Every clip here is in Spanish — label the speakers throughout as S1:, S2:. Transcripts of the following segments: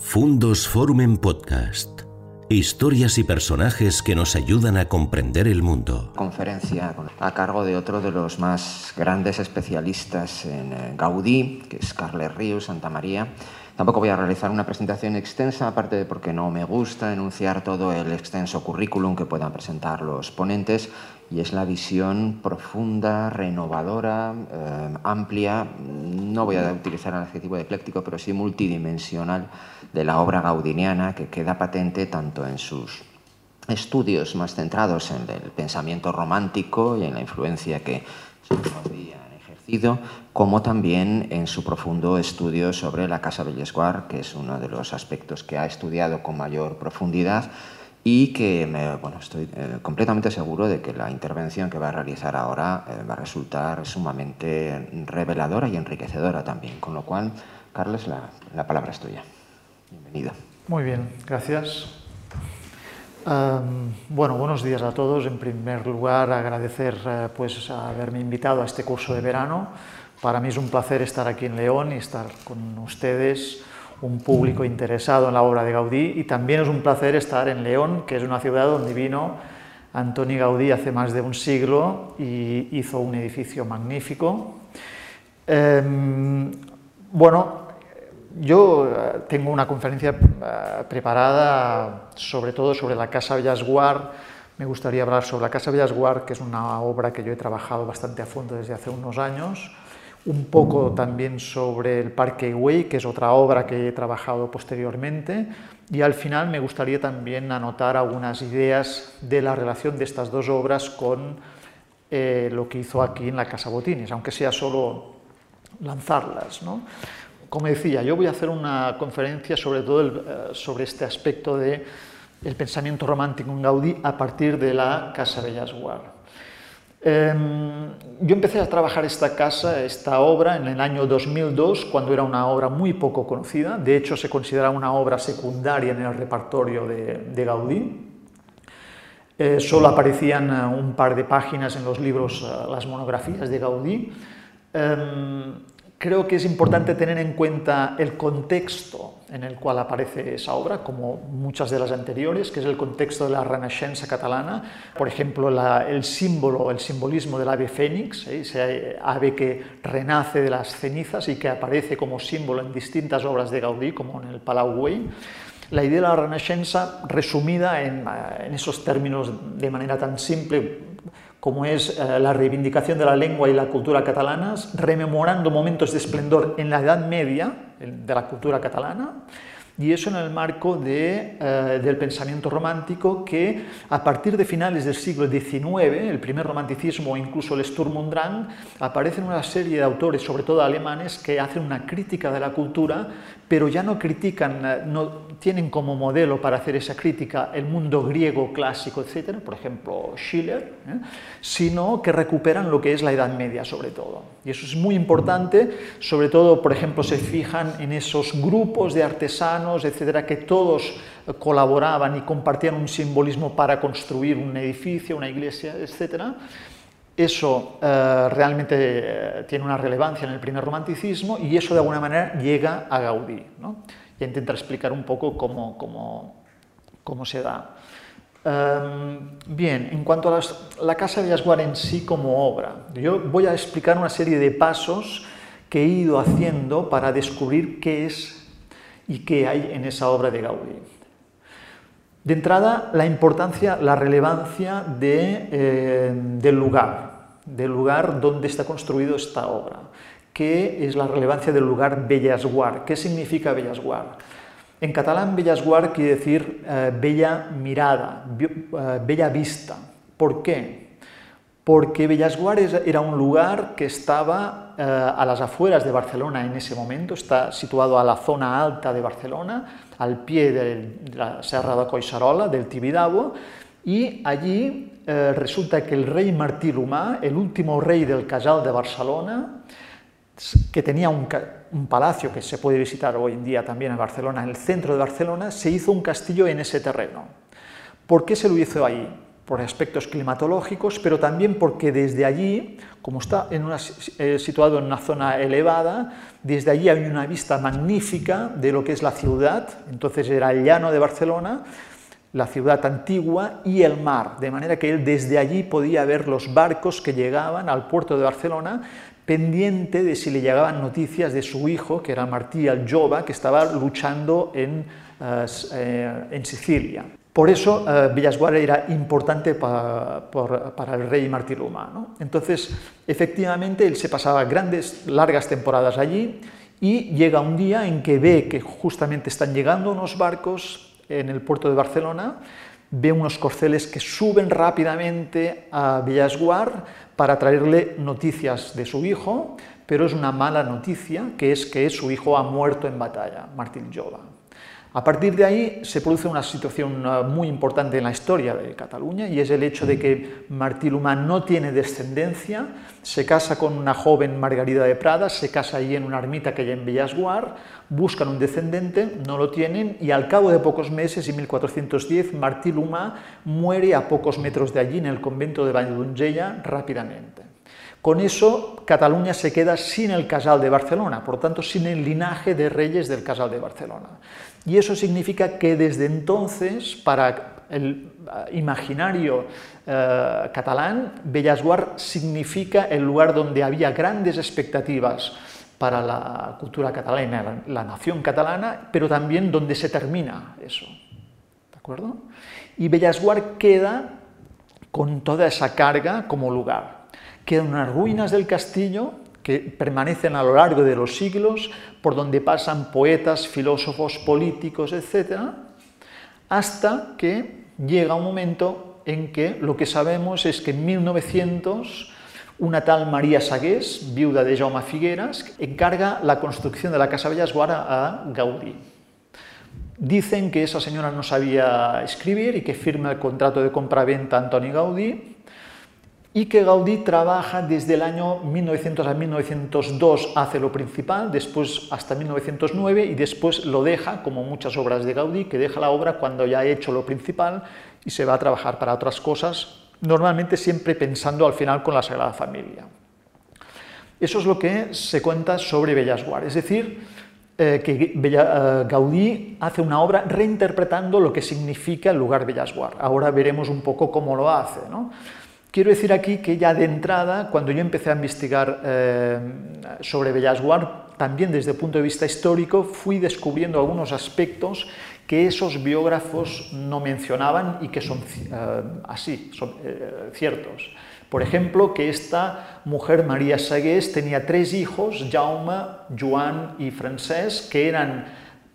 S1: Fundos Forum Podcast. Historias y personajes que nos ayudan a comprender el mundo.
S2: Conferencia a cargo de otro de los más grandes especialistas en eh, Gaudí, que es Carles Ríos Santa María. Tampoco voy a realizar una presentación extensa, aparte de porque no me gusta enunciar todo el extenso currículum que puedan presentar los ponentes, y es la visión profunda, renovadora, eh, amplia, no voy a utilizar el adjetivo de ecléctico, pero sí multidimensional de la obra gaudiniana que queda patente tanto en sus estudios más centrados en el pensamiento romántico y en la influencia que habían ejercido, como también en su profundo estudio sobre la Casa Bellesguard, que es uno de los aspectos que ha estudiado con mayor profundidad y que me, bueno, estoy eh, completamente seguro de que la intervención que va a realizar ahora eh, va a resultar sumamente reveladora y enriquecedora también. Con lo cual, Carles, la, la palabra es tuya. Bienvenido.
S3: Muy bien, gracias. Bueno, buenos días a todos. En primer lugar, agradecer uh, pues, haberme invitado a este curso de verano. Para mí es un placer estar aquí en León y estar con ustedes un público interesado en la obra de Gaudí y también es un placer estar en León, que es una ciudad donde vino Antoni Gaudí hace más de un siglo y hizo un edificio magnífico. Eh, bueno, yo eh, tengo una conferencia eh, preparada sobre todo sobre la Casa Bellasguard. Me gustaría hablar sobre la Casa Bellasguard, que es una obra que yo he trabajado bastante a fondo desde hace unos años un poco también sobre el Parque Way, que es otra obra que he trabajado posteriormente, y al final me gustaría también anotar algunas ideas de la relación de estas dos obras con eh, lo que hizo aquí en la Casa Botines, aunque sea solo lanzarlas. ¿no? Como decía, yo voy a hacer una conferencia sobre todo el, eh, sobre este aspecto de el pensamiento romántico en Gaudí a partir de la Casa Bellas Guard. Em, yo empecé a trabajar esta casa, esta obra, en el año 2002, cuando era una obra muy poco conocida. De hecho, se considera una obra secundaria en el repertorio de, Gaudí. Eh, solo aparecían eh, un par de páginas en los libros, eh, las monografías de Gaudí. Em, creo que es importante tener en cuenta el contexto en el cual aparece esa obra, como muchas de las anteriores, que es el contexto de la Renaixença catalana. Por ejemplo, el símbolo, el simbolismo del ave fénix, ¿eh? ese ave que renace de las cenizas y que aparece como símbolo en distintas obras de Gaudí, como en el Palau Güell. La idea de la Renaixença, resumida en, en esos términos de manera tan simple, como es eh, la reivindicación de la lengua y la cultura catalanas, rememorando momentos de esplendor en la Edad Media de la cultura catalana, y eso en el marco de, eh, del pensamiento romántico que a partir de finales del siglo XIX, el primer romanticismo o incluso el Sturm und Drang, aparecen una serie de autores, sobre todo alemanes, que hacen una crítica de la cultura, pero ya no critican, eh, no tienen como modelo para hacer esa crítica el mundo griego clásico, etcétera, por ejemplo Schiller, ¿eh? sino que recuperan lo que es la Edad Media sobre todo. Y eso es muy importante, sobre todo, por ejemplo, se fijan en esos grupos de artesanos, etcétera, que todos colaboraban y compartían un simbolismo para construir un edificio, una iglesia, etcétera. Eso eh, realmente eh, tiene una relevancia en el primer romanticismo y eso de alguna manera llega a Gaudí. ¿no? Y intentar explicar un poco cómo, cómo, cómo se da. Um, bien, en cuanto a la Casa de Asguar en sí como obra, yo voy a explicar una serie de pasos que he ido haciendo para descubrir qué es y qué hay en esa obra de Gaudí. De entrada, la importancia, la relevancia eh, del lugar, del lugar donde está construido esta obra. ¿Qué es la relevancia del lugar Bellasguard? ¿Qué significa Bellasguard? En catalán, Bellasguard quiere decir eh, bella mirada, eh, bella vista. ¿Por qué? porque Bellasguard era un lugar que estaba eh, a las afueras de Barcelona en ese momento, está situado a la zona alta de Barcelona, al pie de la Serra de Coixarola, del Tibidabo, y allí eh, resulta que el rey Martí Lumá, el último rey del Casal de Barcelona, que tenía un, palacio que se puede visitar hoy en día también en Barcelona, en el centro de Barcelona, se hizo un castillo en ese terreno. ¿Por qué se lo hizo ahí? por aspectos climatológicos, pero también porque desde allí, como está eh, situado en una zona elevada, desde allí hay una vista magnífica de lo que es la ciudad, entonces era el llano de Barcelona, la ciudad antigua y el mar, de manera que él desde allí podía ver los barcos que llegaban al puerto de Barcelona, pendiente de si le llegaban noticias de su hijo, que era Martí el Jova, que estaba luchando en, eh, eh, en Sicilia. Por eso eh, Villasguara era importante para el rey Martí Luma. Entonces, efectivamente, él se pasaba grandes, largas temporadas allí y llega un día en que ve que justamente están llegando unos barcos en el puerto de Barcelona, ve unos corceles que suben rápidamente a Villasguar para traerle noticias de su hijo, pero es una mala noticia, que es que su hijo ha muerto en batalla, Martín Jova. A partir de ahí se produce una situación uh, muy importante en la historia de Cataluña y es el hecho de que Martí Luma no tiene descendencia, se casa con una joven Margarida de Prada, se casa allí en una ermita que hay en Villasguar, buscan un descendente, no lo tienen y al cabo de pocos meses, en 1410, Martí Luma muere a pocos metros de allí en el convento de Valldonzella rápidamente. Con eso, Cataluña se queda sin el casal de Barcelona, por tanto, sin el linaje de reyes del casal de Barcelona. Y eso significa que desde entonces, para el imaginario eh, catalán, Bellasguard significa el lugar donde había grandes expectativas para la cultura catalana, la, nación catalana, pero también donde se termina eso. ¿De acuerdo? Y Bellasguard queda con toda esa carga como lugar. Quedan unas ruinas del castillo que permanecen a lo largo de los siglos, por donde pasan poetas, filósofos, políticos, etc., hasta que llega un momento en que lo que sabemos es que en 1900 una tal María Sagués, viuda de Jaume Figueras, encarga la construcción de la Casa Bellasguara a Gaudí. Dicen que esa señora no sabía escribir y que firma el contrato de compraventa Antoni Gaudí y que Gaudí trabaja desde el año 1900 a 1902, hace lo principal, después hasta 1909 y después lo deja, como muchas obras de Gaudí, que deja la obra cuando ya ha hecho lo principal y se va a trabajar para otras cosas, normalmente siempre pensando al final con la Sagrada Familia. Eso es lo que se cuenta sobre Bellasguard, es decir, eh, que eh, Gaudí hace una obra reinterpretando lo que significa el lugar Bellasguard. Ahora veremos un poco cómo lo hace. ¿no? Quiero decir aquí que ya de entrada, cuando yo empecé a investigar eh, sobre Bellasguard, también desde el punto de vista histórico, fui descubriendo algunos aspectos que esos biógrafos no mencionaban y que son eh, así, son eh, ciertos. Por ejemplo, que esta mujer, María Sagués, tenía tres hijos, Jaume, Joan y Francesc, que eran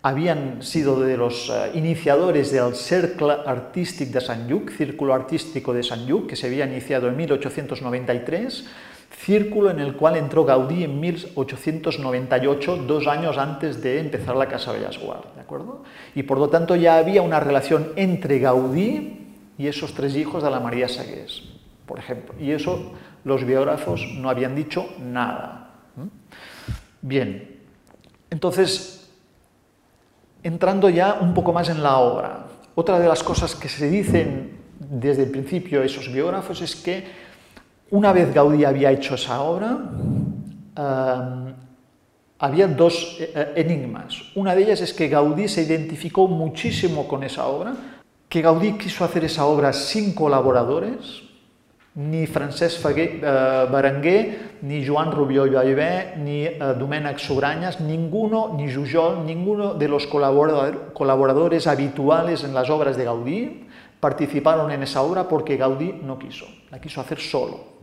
S3: habían sido de los eh, iniciadores del Cercle Artístic de Sant Lluc, Círculo Artístico de Sant Lluc, que se había iniciado en 1893, círculo en el cual entró Gaudí en 1898, dos años antes de empezar la Casa Bellasguard, ¿de acuerdo? Y por lo tanto ya había una relación entre Gaudí y esos tres hijos de la María Sagués, por ejemplo. Y eso los biógrafos no habían dicho nada. Bien, entonces entrando ya un poco más en la obra. Otra de las cosas que se dicen desde el principio esos biógrafos es que una vez Gaudí había hecho esa obra, eh, había dos eh, enigmas. Una de ellas es que Gaudí se identificó muchísimo con esa obra, que Gaudí quiso hacer esa obra sin colaboradores, ni Francesc Fagué, eh, ni Joan Rubió i Vallvé, ni eh, Domènec ninguno, ni Jujol, ninguno de los colaboradores habituales en las obras de Gaudí participaron en esa obra porque Gaudí no quiso, la quiso hacer solo.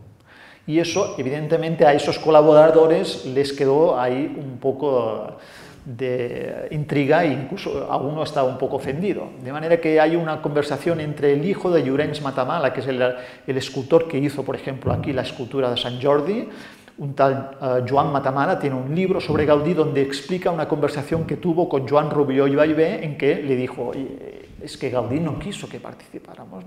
S3: Y eso, evidentemente, a esos colaboradores les quedó ahí un poco de intriga e incluso alguno está un poco ofendido. De manera que hay una conversación entre el hijo de Llorenç Matamala, que es el, escultor que hizo, por ejemplo, aquí la escultura de San Jordi, un tal uh, Joan Matamala tiene un libro sobre Gaudí donde explica una conversación que tuvo con Joan Rubió y Vallvé en que le dijo, es que Gaudí no quiso que participáramos.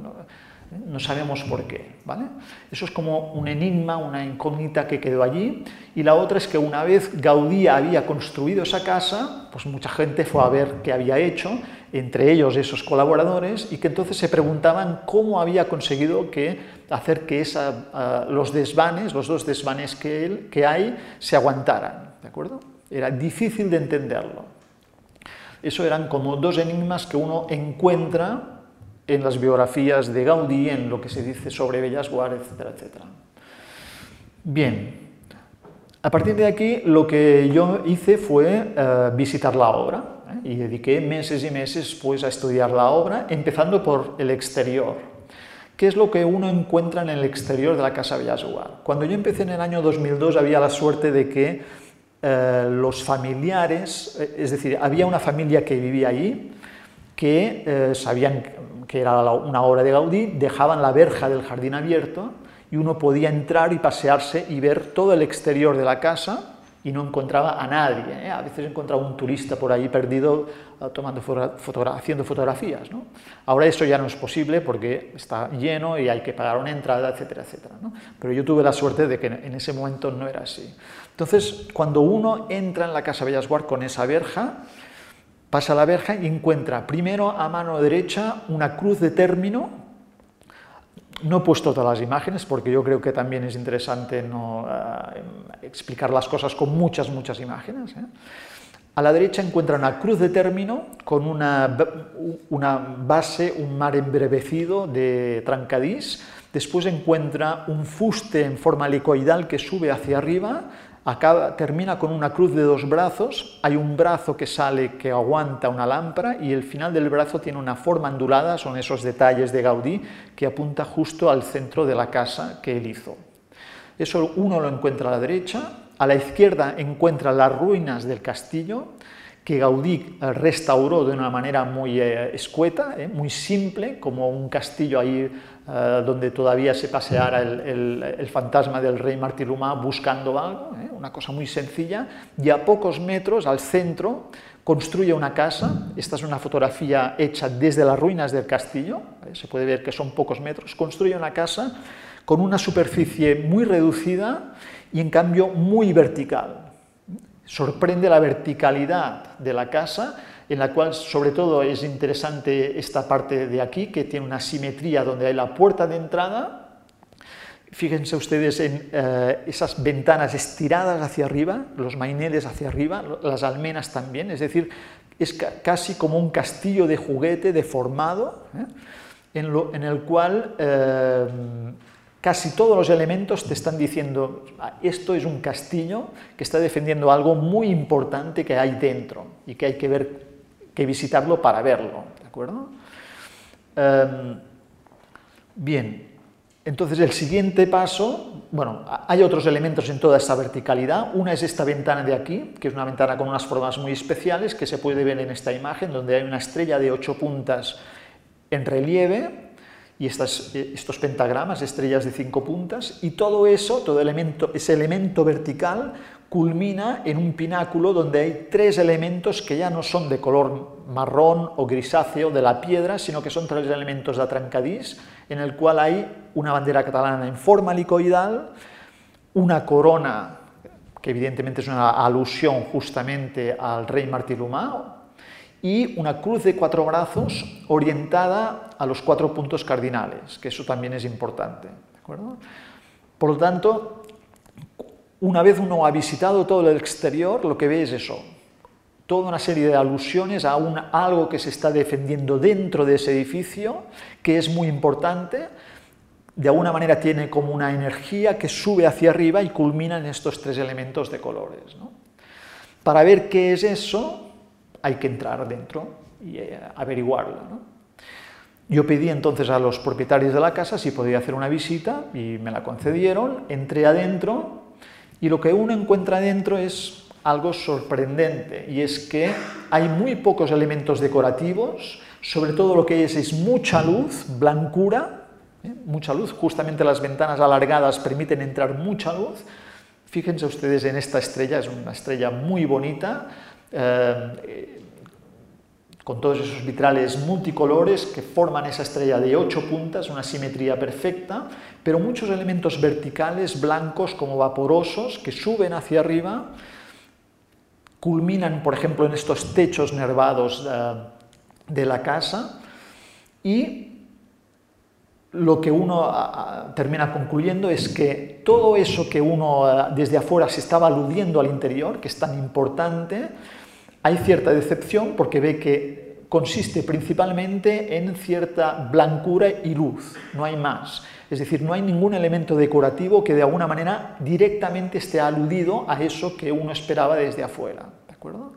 S3: No sabemos por qué, ¿vale? Eso es como un enigma, una incógnita que quedó allí. Y la otra es que una vez Gaudí había construido esa casa, pues mucha gente fue a ver qué había hecho, entre ellos esos colaboradores, y que entonces se preguntaban cómo había conseguido que hacer que esa, los desvanes, los dos desvanes que, él, que hay, se aguantaran, ¿de acuerdo? Era difícil de entenderlo. Eso eran como dos enigmas que uno encuentra en las biografías de Gaudí, en lo que se dice sobre Bellas Guard, etcétera, etcétera. Bien, a partir de aquí lo que yo hice fue eh, visitar la obra ¿eh? y dediqué meses y meses pues, a estudiar la obra, empezando por el exterior. ¿Qué es lo que uno encuentra en el exterior de la Casa Bellas Guard? Cuando yo empecé en el año 2002 había la suerte de que eh, los familiares, es decir, había una familia que vivía allí, que sabían que era una obra de Gaudí, dejaban la verja del jardín abierto y uno podía entrar y pasearse y ver todo el exterior de la casa y no encontraba a nadie. ¿eh? A veces encontraba un turista por ahí perdido ah, tomando haciendo fotografías. Ahora eso ya no es posible porque está lleno y hay que pagar una entrada, etcétera, etcétera. Pero yo tuve la suerte de que en ese momento no era así. Entonces, cuando uno entra en la Casa Bellas con esa verja, Pasa la verja y encuentra primero a mano derecha una cruz de término. No he puesto todas las imágenes porque yo creo que también es interesante no, eh, explicar las cosas con muchas, muchas imágenes. ¿eh? A la derecha encuentra una cruz de término con una, una base, un mar embrevecido de trancadís. Después encuentra un fuste en forma helicoidal que sube hacia arriba termina con una cruz de dos brazos, hay un brazo que sale que aguanta una lámpara y el final del brazo tiene una forma ondulada, son esos detalles de Gaudí que apunta justo al centro de la casa que él hizo. Eso uno lo encuentra a la derecha, a la izquierda encuentra las ruinas del castillo, que Gaudí restauró de una manera muy eh, escueta, eh, muy simple, como un castillo ahí eh, donde todavía se paseara el, fantasma del rey Martí buscando algo, una cosa muy sencilla, y a pocos metros al centro construye una casa, esta es una fotografía hecha desde las ruinas del castillo, se puede ver que son pocos metros, construye una casa con una superficie muy reducida y en cambio muy vertical. Sorprende la verticalidad de la casa, en la cual sobre todo es interesante esta parte de aquí, que tiene una simetría donde hay la puerta de entrada. Fíjense ustedes en eh, esas ventanas estiradas hacia arriba, los maineles hacia arriba, las almenas también, es decir, es casi como un castillo de juguete deformado, ¿eh? en, el cual eh, casi todos los elementos te están diciendo, ah, esto es un castillo que está defendiendo algo muy importante que hay dentro y que hay que, ver, que visitarlo para verlo. ¿De acuerdo? Em, bien, entonces el siguiente paso, bueno, hay otros elementos en toda esta verticalidad. Una es esta ventana de aquí, que es una ventana con unas formas muy especiales que se puede ver en esta imagen, donde hay una estrella de ocho puntas en relieve y eh, estos pentagramas, estrellas de cinco puntas, y todo eso, todo elemento, ese elemento vertical, culmina en un pináculo donde hay tres elementos que ya no son de color marrón o grisáceo de la piedra, sino que son tres elementos de atrancadís, en el cual hay una bandera catalana en forma helicoidal, una corona, que evidentemente es una alusión justamente al rey Martí y una cruz de cuatro brazos orientada a los cuatro puntos cardinales, que eso también es importante. Por lo tanto, una vez uno ha visitado todo el exterior, lo que ve es eso, toda una serie de alusiones a algo que se está defendiendo dentro de ese edificio, que es muy importante, de alguna manera tiene como una energía que sube hacia arriba y culmina en estos tres elementos de colores. Para ver qué es eso, hay que entrar dentro y eh, averiguarlo. Yo pedí entonces a los propietarios de la casa si podía hacer una visita y me la concedieron, entré adentro y lo que uno encuentra adentro es algo sorprendente y es que hay muy pocos elementos decorativos, sobre todo lo que es es mucha luz, blancura, ¿eh? mucha luz, justamente las ventanas alargadas permiten entrar mucha luz. Fíjense ustedes en esta estrella, es una estrella muy bonita, eh, con todos esos vitrales multicolores que forman esa estrella de ocho puntas, una simetría perfecta, pero muchos elementos verticales, blancos como vaporosos, que suben hacia arriba, culminan, por ejemplo, en estos techos nervados eh, de la casa y lo que uno termina concluyendo es que todo eso que uno eh, desde afuera se estaba aludiendo al interior, que es tan importante, hay cierta decepción porque ve que consiste principalmente en cierta blancura y luz, no hay más. Es decir, no hay ningún elemento decorativo que de alguna manera directamente esté aludido a eso que uno esperaba desde afuera. ¿De acuerdo?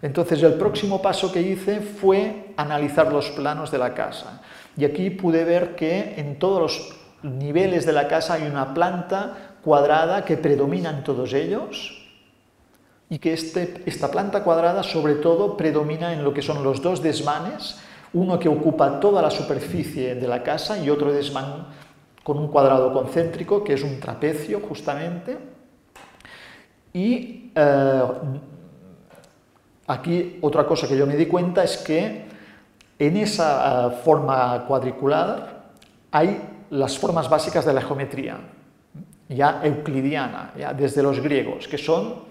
S3: Entonces el próximo paso que hice fue analizar los planos de la casa. Y aquí pude ver que en todos los niveles de la casa hay una planta cuadrada que predomina en todos ellos y que este, esta planta cuadrada sobre todo predomina en lo que son los dos desvanes, uno que ocupa toda la superficie de la casa y otro desván con un cuadrado concéntrico que es un trapecio justamente. Y eh, aquí otra cosa que yo me di cuenta es que en esa eh, forma cuadricular hay las formas básicas de la geometría, ya euclidiana, ya desde los griegos, que son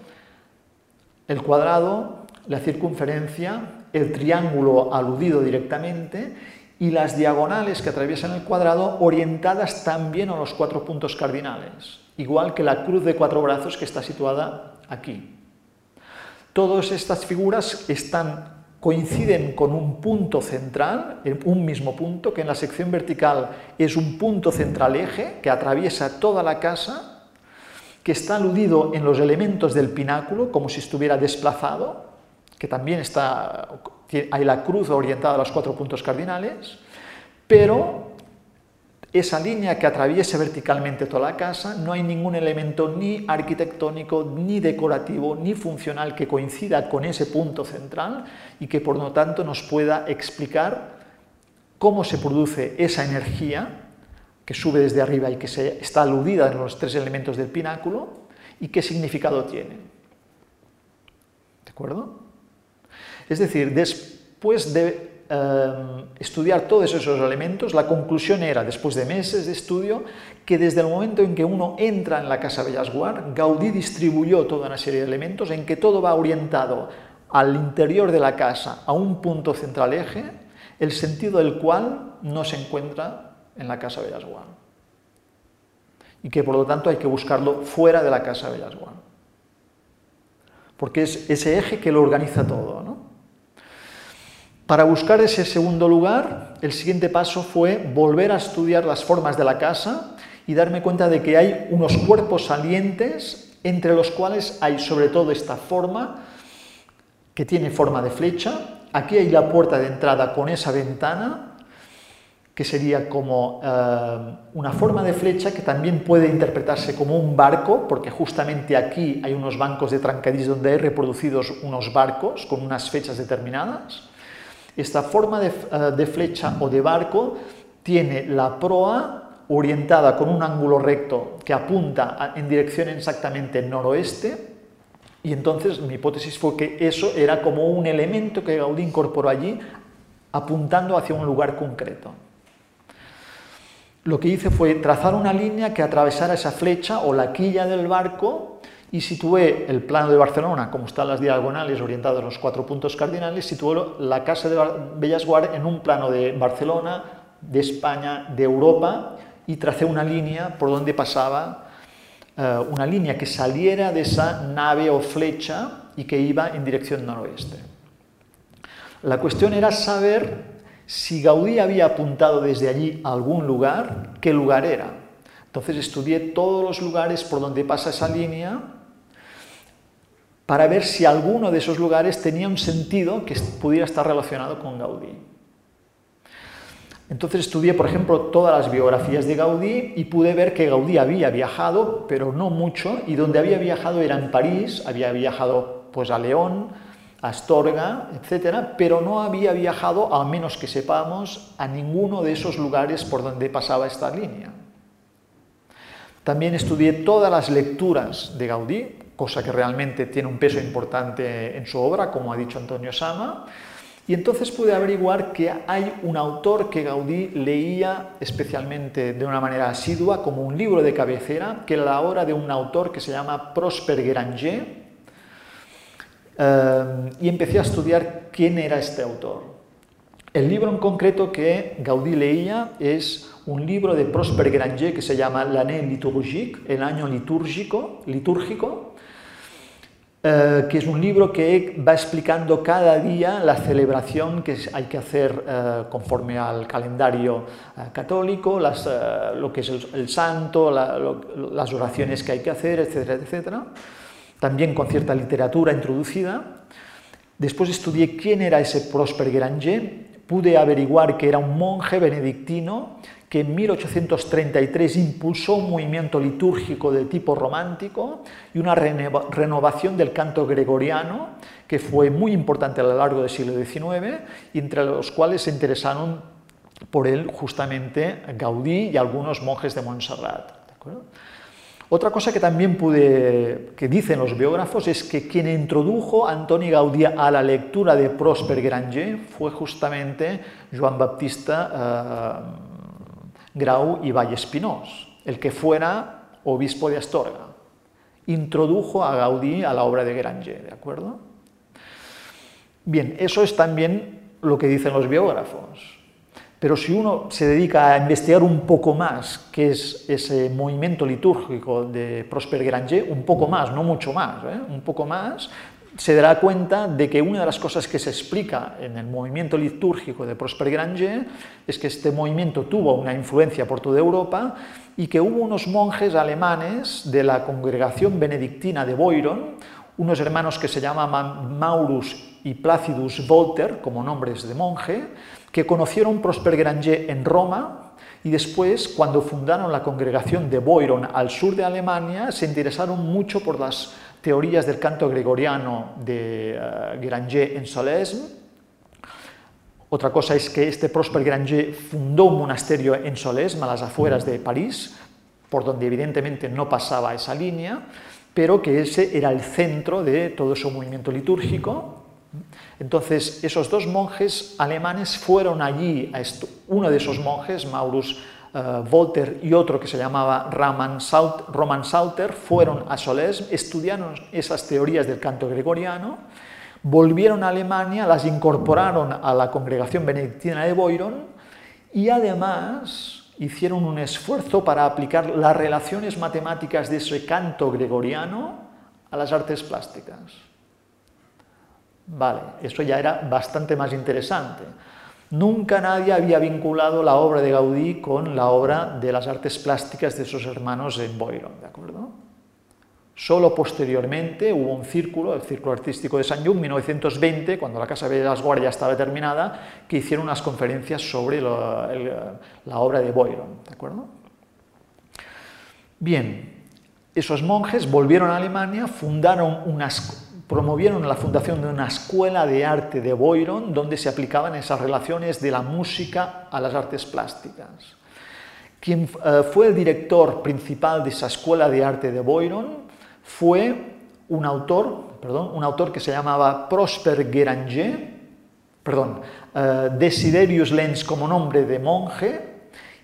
S3: el cuadrado, la circunferencia, el triángulo aludido directamente y las diagonales que atraviesan el cuadrado orientadas también a los cuatro puntos cardinales, igual que la cruz de cuatro brazos que está situada aquí. Todas estas figuras están, coinciden con un punto central, un mismo punto, que en la sección vertical es un punto central eje que atraviesa toda la casa que está aludido en los elementos del pináculo, como si estuviera desplazado, que también está, hay la cruz orientada a los cuatro puntos cardinales, pero esa línea que atraviesa verticalmente toda la casa, no hay ningún elemento ni arquitectónico, ni decorativo, ni funcional que coincida con ese punto central y que por lo tanto nos pueda explicar cómo se produce esa energía que sube desde arriba y que está aludida en los tres elementos del pináculo y qué significado tiene. ¿De acuerdo? Es decir, después de em, estudiar todos esos elementos, la conclusión era, después de meses de estudio, que desde el momento en que uno entra en la Casa Bellasguard, Gaudí distribuyó toda una serie de elementos en que todo va orientado al interior de la casa, a un punto central eje, el sentido del cual no se encuentra en la Casa Bellasguard. Y que por lo tanto hay que buscarlo fuera de la Casa Bellasguard. Porque es ese eje que lo organiza todo. Para buscar ese segundo lugar, el siguiente paso fue volver a estudiar las formas de la casa y darme cuenta de que hay unos cuerpos salientes entre los cuales hay sobre todo esta forma que tiene forma de flecha. Aquí hay la puerta de entrada con esa ventana que sería como eh, una forma de flecha que también puede interpretarse como un barco, porque justamente aquí hay unos bancos de Trancadís donde hay reproducidos unos barcos con unas fechas determinadas. Esta forma de, eh, de flecha o de barco tiene la proa orientada con un ángulo recto que apunta en dirección exactamente noroeste, y entonces mi hipótesis fue que eso era como un elemento que Gaudí incorporó allí apuntando hacia un lugar concreto lo que hice fue trazar una línea que atravesara esa flecha o la quilla del barco y situé el plano de Barcelona, como están las diagonales orientadas a los cuatro puntos cardinales, situé la Casa de Bellas Guard en un plano de Barcelona, de España, de Europa, y tracé una línea por donde pasaba, eh, una línea que saliera de esa nave o flecha y que iba en dirección noroeste. La cuestión era saber si Gaudí había apuntado desde allí a algún lugar, ¿qué lugar era? Entonces estudié todos los lugares por donde pasa esa línea para ver si alguno de esos lugares tenía un sentido que pudiera estar relacionado con Gaudí. Entonces estudié, por ejemplo, todas las biografías de Gaudí y pude ver que Gaudí había viajado, pero no mucho, y donde había viajado era en París, había viajado pues a León, Astorga, etcétera, pero no había viajado, al menos que sepamos, a ninguno de esos lugares por donde pasaba esta línea. También estudié todas las lecturas de Gaudí, cosa que realmente tiene un peso importante en su obra, como ha dicho Antonio Sama, Y entonces pude averiguar que hay un autor que Gaudí leía especialmente de una manera asidua como un libro de cabecera, que era la obra de un autor que se llama Prosper Granger, eh, y empecé a estudiar quién era este autor. El libro en concreto que Gaudí leía es un libro de Prosper Granger que se llama L'année liturgique, el año litúrgico, litúrgico eh, que es un libro que va explicando cada día la celebración que hay que hacer eh, conforme al calendario eh, católico, lo que es el, santo, las oraciones que hay que hacer, etcétera, etcétera. También con cierta literatura introducida. Después estudié quién era ese Prosper Granger, pude averiguar que era un monje benedictino que en 1833 impulsó un movimiento litúrgico de tipo romántico y una renovación del canto gregoriano, que fue muy importante a lo largo del siglo XIX, entre los cuales se interesaron por él justamente Gaudí y algunos monjes de Montserrat. Otra cosa que también pude, que dicen los biógrafos, es que quien introdujo a Antoni Gaudí a la lectura de Prosper Granger fue justamente Joan Baptista. Eh, Grau y Vallespinós, el que fuera obispo de Astorga. Introdujo a Gaudí a la obra de Granger, ¿de acuerdo? Bien, eso es también lo que dicen los biógrafos. Pero si uno se dedica a investigar un poco más qué es ese movimiento litúrgico de Prosper Granger, un poco más, no mucho más, ¿eh? un poco más, se dará cuenta de que una de las cosas que se explica en el movimiento litúrgico de Prosper Granger es que este movimiento tuvo una influencia por toda Europa y que hubo unos monjes alemanes de la congregación benedictina de Boiron, unos hermanos que se llamaban Maurus y Placidus Volter, como nombres de monje, que conocieron Prosper Granger en Roma y después, cuando fundaron la congregación de Boiron al sur de Alemania, se interesaron mucho por las teorías del canto gregoriano de uh, Granger en Solesme. Otra cosa es que este Prosper Granger fundó un monasterio en Solesme, a las afueras de París, por donde evidentemente no pasaba esa línea, pero que ese era el centro de todo su movimiento litúrgico. Entonces, esos dos monjes alemanes fueron allí, uno de esos monjes, Maurus uh, y otro que se llamaba Roman, Salter fueron a Solesme, estudiaron esas teorías del canto gregoriano, volvieron a Alemania, las incorporaron a la congregación benedictina de Boiron y además hicieron un esfuerzo para aplicar las relaciones matemáticas de ese canto gregoriano a las artes plásticas. Vale, eso ya era bastante más interesante. Nunca nadie había vinculado la obra de Gaudí con la obra de las artes plásticas de sus hermanos en Boiron, ¿de acuerdo? Solo posteriormente hubo un círculo, el Círculo Artístico de San Jung, 1920, cuando la Casa de las Guardias estaba terminada, que hicieron unas conferencias sobre la, obra de Boiron, ¿de acuerdo? Bien, esos monjes volvieron a Alemania, fundaron unas promovieron la fundación de una escuela de arte de Boiron donde se aplicaban esas relaciones de la música a las artes plásticas. Quien eh, fue el director principal de esa escuela de arte de Boiron fue un autor, perdón, un autor que se llamaba Prosper Geranger, perdón, uh, Desiderius Lenz como nombre de monje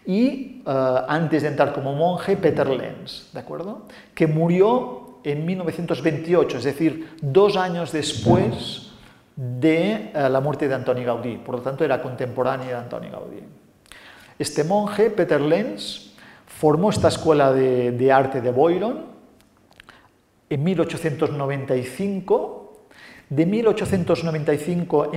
S3: y uh, antes de entrar como monje Peter Lenz, ¿de acuerdo? Que murió en 1928, es decir, dos años después de eh, la muerte de Antoni Gaudí, por lo tanto era contemporáneo de Antoni Gaudí. Este monje, Peter Lenz, formó esta escuela de, de arte de Boiron en 1895 de 1895,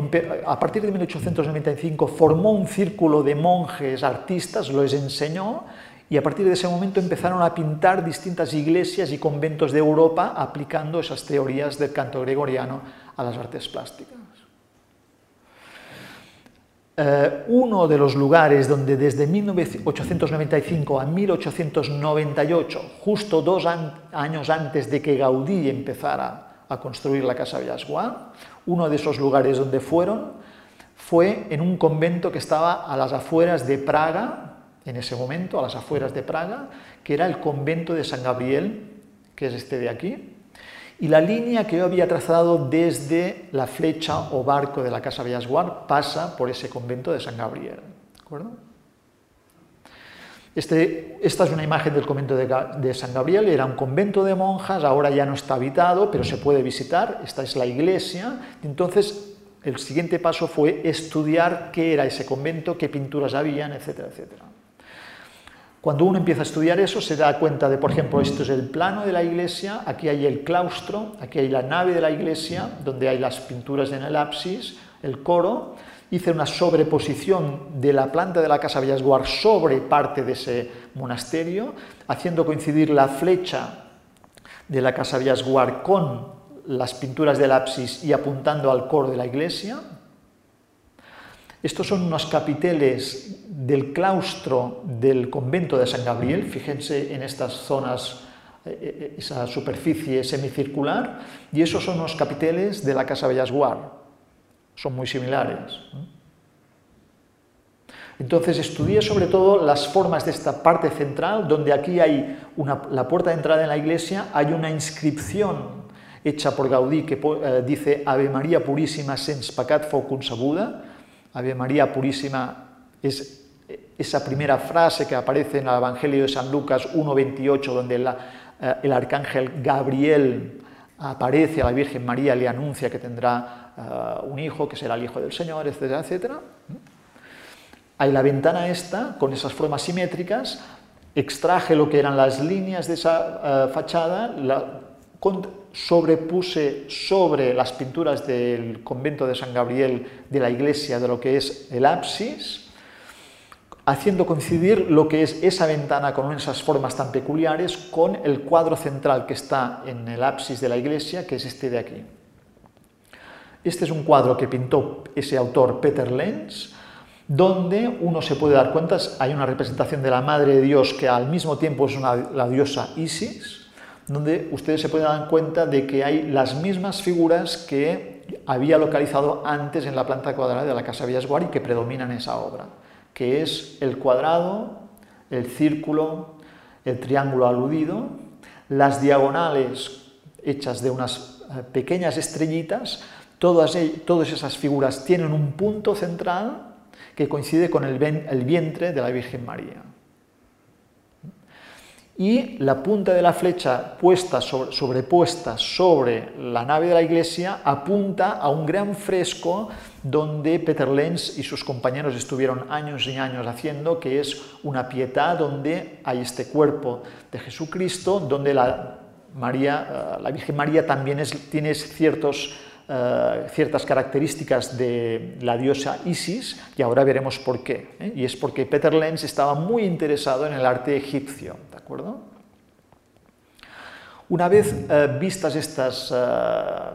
S3: a partir de 1895, formó un círculo de monjes artistas, los enseñó y a partir de ese momento empezaron a pintar distintas iglesias y conventos de Europa aplicando esas teorías del canto gregoriano a las artes plásticas. Eh, uno de los lugares donde desde 1895 a 1898, justo dos años antes de que Gaudí empezara a construir la Casa Villasguà, uno de esos lugares donde fueron fue en un convento que estaba a las afueras de Praga, en ese momento, a las afueras de Praga, que era el convento de San Gabriel, que es este de aquí, Y la línea que yo había trazado desde la flecha o barco de la Casa Villasguard pasa por ese convento de San Gabriel. ¿De acuerdo? Este, esta es una imagen del convento de, de, San Gabriel, era un convento de monjas, ahora ya no está habitado, pero se puede visitar, esta es la iglesia. Entonces, el siguiente paso fue estudiar qué era ese convento, qué pinturas habían, etcétera, etcétera. Cuando uno empieza a estudiar eso, se da cuenta de, por ejemplo, esto es el plano de la iglesia, aquí hay el claustro, aquí hay la nave de la iglesia, donde hay las pinturas en el ábsis, el coro. Hice una sobreposición de la planta de la Casa Villasguard sobre parte de ese monasterio, haciendo coincidir la flecha de la Casa Villasguard con las pinturas del ábsis y apuntando al coro de la iglesia. Estos son unos capiteles del claustro del convento de San Gabriel, fíjense en estas zonas, eh, eh, esa superficie semicircular, y esos son los capiteles de la Casa Bellasguard, son muy similares. Entonces estudié sobre todo las formas de esta parte central, donde aquí hay la puerta de entrada en la iglesia, hay una inscripción hecha por Gaudí que eh, dice Ave María Purísima sens pecat fou concebuda, Ave María Purísima es esa primera frase que aparece en el Evangelio de San Lucas 1.28, donde eh, el arcángel Gabriel aparece a la Virgen María, le anuncia que tendrá eh, un hijo, que será el Hijo del Señor, etcétera, etcétera. Hay la ventana esta, con esas formas simétricas, extraje lo que eran las líneas de esa eh, fachada, sobrepuse sobre las pinturas del convento de San Gabriel de la iglesia de lo que es el ábsis, haciendo coincidir lo que es esa ventana con esas formas tan peculiares con el cuadro central que está en el ábsis de la iglesia, que es este de aquí. Este es un cuadro que pintó ese autor Peter Lenz, donde uno se puede dar cuenta, hay una representación de la Madre de Dios que al mismo tiempo es la diosa Isis, donde ustedes se pueden dar cuenta de que hay las mismas figuras que había localizado antes en la planta cuadrada de la Casa Villasguar y que predominan en esa obra, que es el cuadrado, el círculo, el triángulo aludido, las diagonales hechas de unas eh, pequeñas estrellitas, todas, todas esas figuras tienen un punto central que coincide con el vientre de la Virgen María y la punta de la flecha puesta sobrepuesta sobre la nave de la iglesia apunta a un gran fresco donde Peter Lenz y sus compañeros estuvieron años y años haciendo, que es una piedad donde hay este cuerpo de Jesucristo, donde la, María, eh, la Virgen María también tiene ciertos eh, ciertas características de la diosa Isis, y ahora veremos por qué. ¿eh? Y es porque Peter Lenz estaba muy interesado en el arte egipcio. ¿de acuerdo? Una vez eh, vistas estas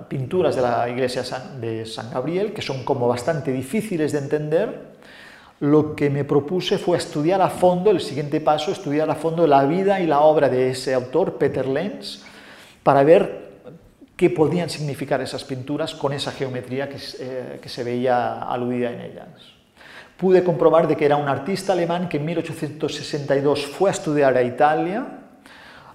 S3: pinturas de la iglesia de San Gabriel, que son como bastante difíciles de entender, lo que me propuse fue estudiar a fondo, el siguiente paso, estudiar a fondo la vida y la obra de ese autor, Peter Lenz, para ver qué podían significar esas pinturas con esa geometría que, eh, que, se veía aludida en ellas. Pude comprobar de que era un artista alemán que en 1862 fue a estudiar a Italia,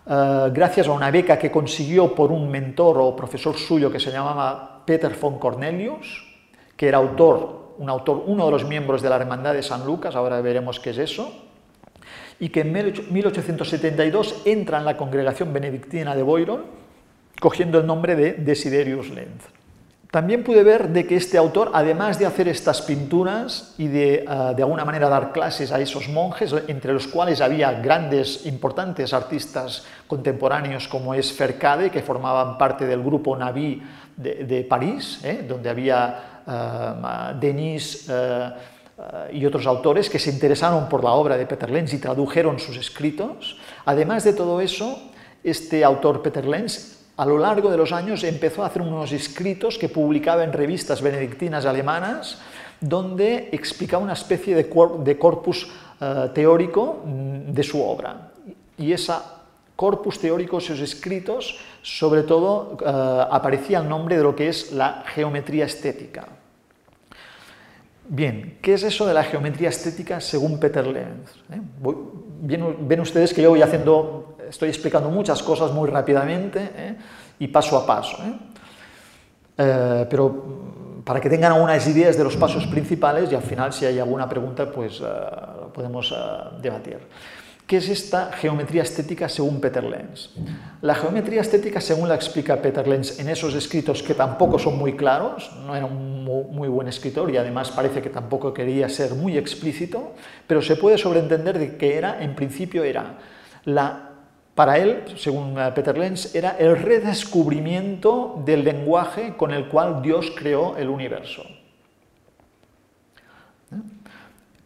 S3: eh, gracias a una beca que consiguió por un mentor o profesor suyo que se llamaba Peter von Cornelius, que era autor, un autor, uno de los miembros de la Hermandad de San Lucas, ahora veremos qué es eso, y que en 1872 entra en la congregación benedictina de Boiron, cogiendo el nombre de Desiderius Lenz. También pude ver de que este autor, además de hacer estas pinturas y de, ah, de alguna manera dar clases a esos monjes, entre los cuales había grandes, importantes artistas contemporáneos como es Fercade, que formaban parte del grupo Naví de, París, ¿eh? donde había uh, Denis uh, y otros autores que se interesaron por la obra de Peter Lenz y tradujeron sus escritos. Además de todo eso, este autor Peter Lenz a lo largo de los años empezó a hacer unos escritos que publicaba en revistas benedictinas alemanas, donde explicaba una especie de, corpus eh, teórico mm, de su obra. Y ese corpus teórico, esos escritos, sobre todo eh, aparecía el nombre de lo que es la geometría estética. Bien, ¿qué es eso de la geometría estética según Peter Lenz? ¿Eh? ven ustedes que yo voy haciendo estoy explicando muchas cosas muy rápidamente ¿eh? y paso a paso. ¿eh? Eh, pero mm, para que tengan algunas ideas de los pasos principales y al final si hay alguna pregunta pues podemos debatir. ¿Qué es esta geometría estética según Peter Lenz? La geometría estética, según la explica Peter Lenz en esos escritos que tampoco son muy claros, no era un muy buen escritor y además parece que tampoco quería ser muy explícito, pero se puede sobreentender de que era, en principio era la para él, según Peter Lenz, era el redescubrimiento del lenguaje con el cual Dios creó el universo.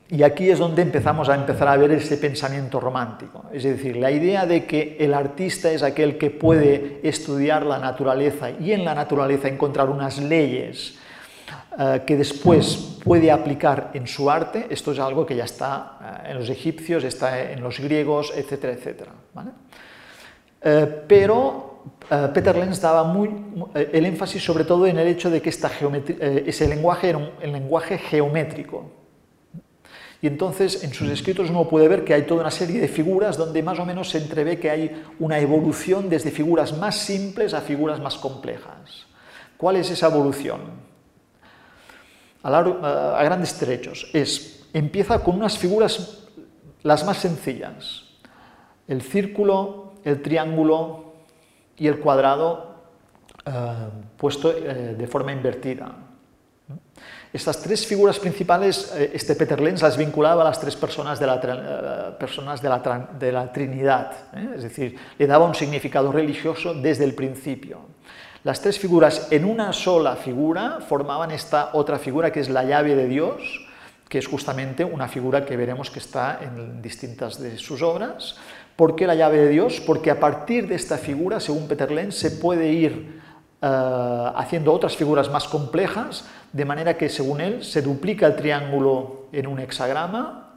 S3: Y aquí es donde empezamos a empezar a ver ese pensamiento romántico. Es decir, la idea de que el artista es aquel que puede estudiar la naturaleza y en la naturaleza encontrar unas leyes eh, que después puede aplicar en su arte, esto es algo que ya está eh, en los egipcios, está en los griegos, etcétera, etcétera. Eh, pero Peter Lenz daba el énfasis sobre todo en el hecho de que esta ese lenguaje era un lenguaje geométrico, y entonces en sus escritos uno puede ver que hay toda una serie de figuras donde más o menos se entrevé que hay una evolución desde figuras más simples a figuras más complejas. ¿Cuál es esa evolución? A, grandes trechos. Es, empieza con unas figuras las más sencillas. El círculo, el triángulo y el cuadrado eh, puesto eh, de forma invertida. Estas tres figuras principales, eh, este Peter Lenz las vinculaba a las tres personas de la, personas de la, de la Trinidad, es decir, le daba un significado religioso desde el principio. Las tres figuras en una sola figura formaban esta otra figura que es la llave de Dios, que es justamente una figura que veremos que está en distintas de sus obras. ¿Por qué la llave de Dios? Porque a partir de esta figura, según Peter Lenz, se puede ir haciendo otras figuras más complejas de manera que según él se duplica el triángulo en un hexagrama,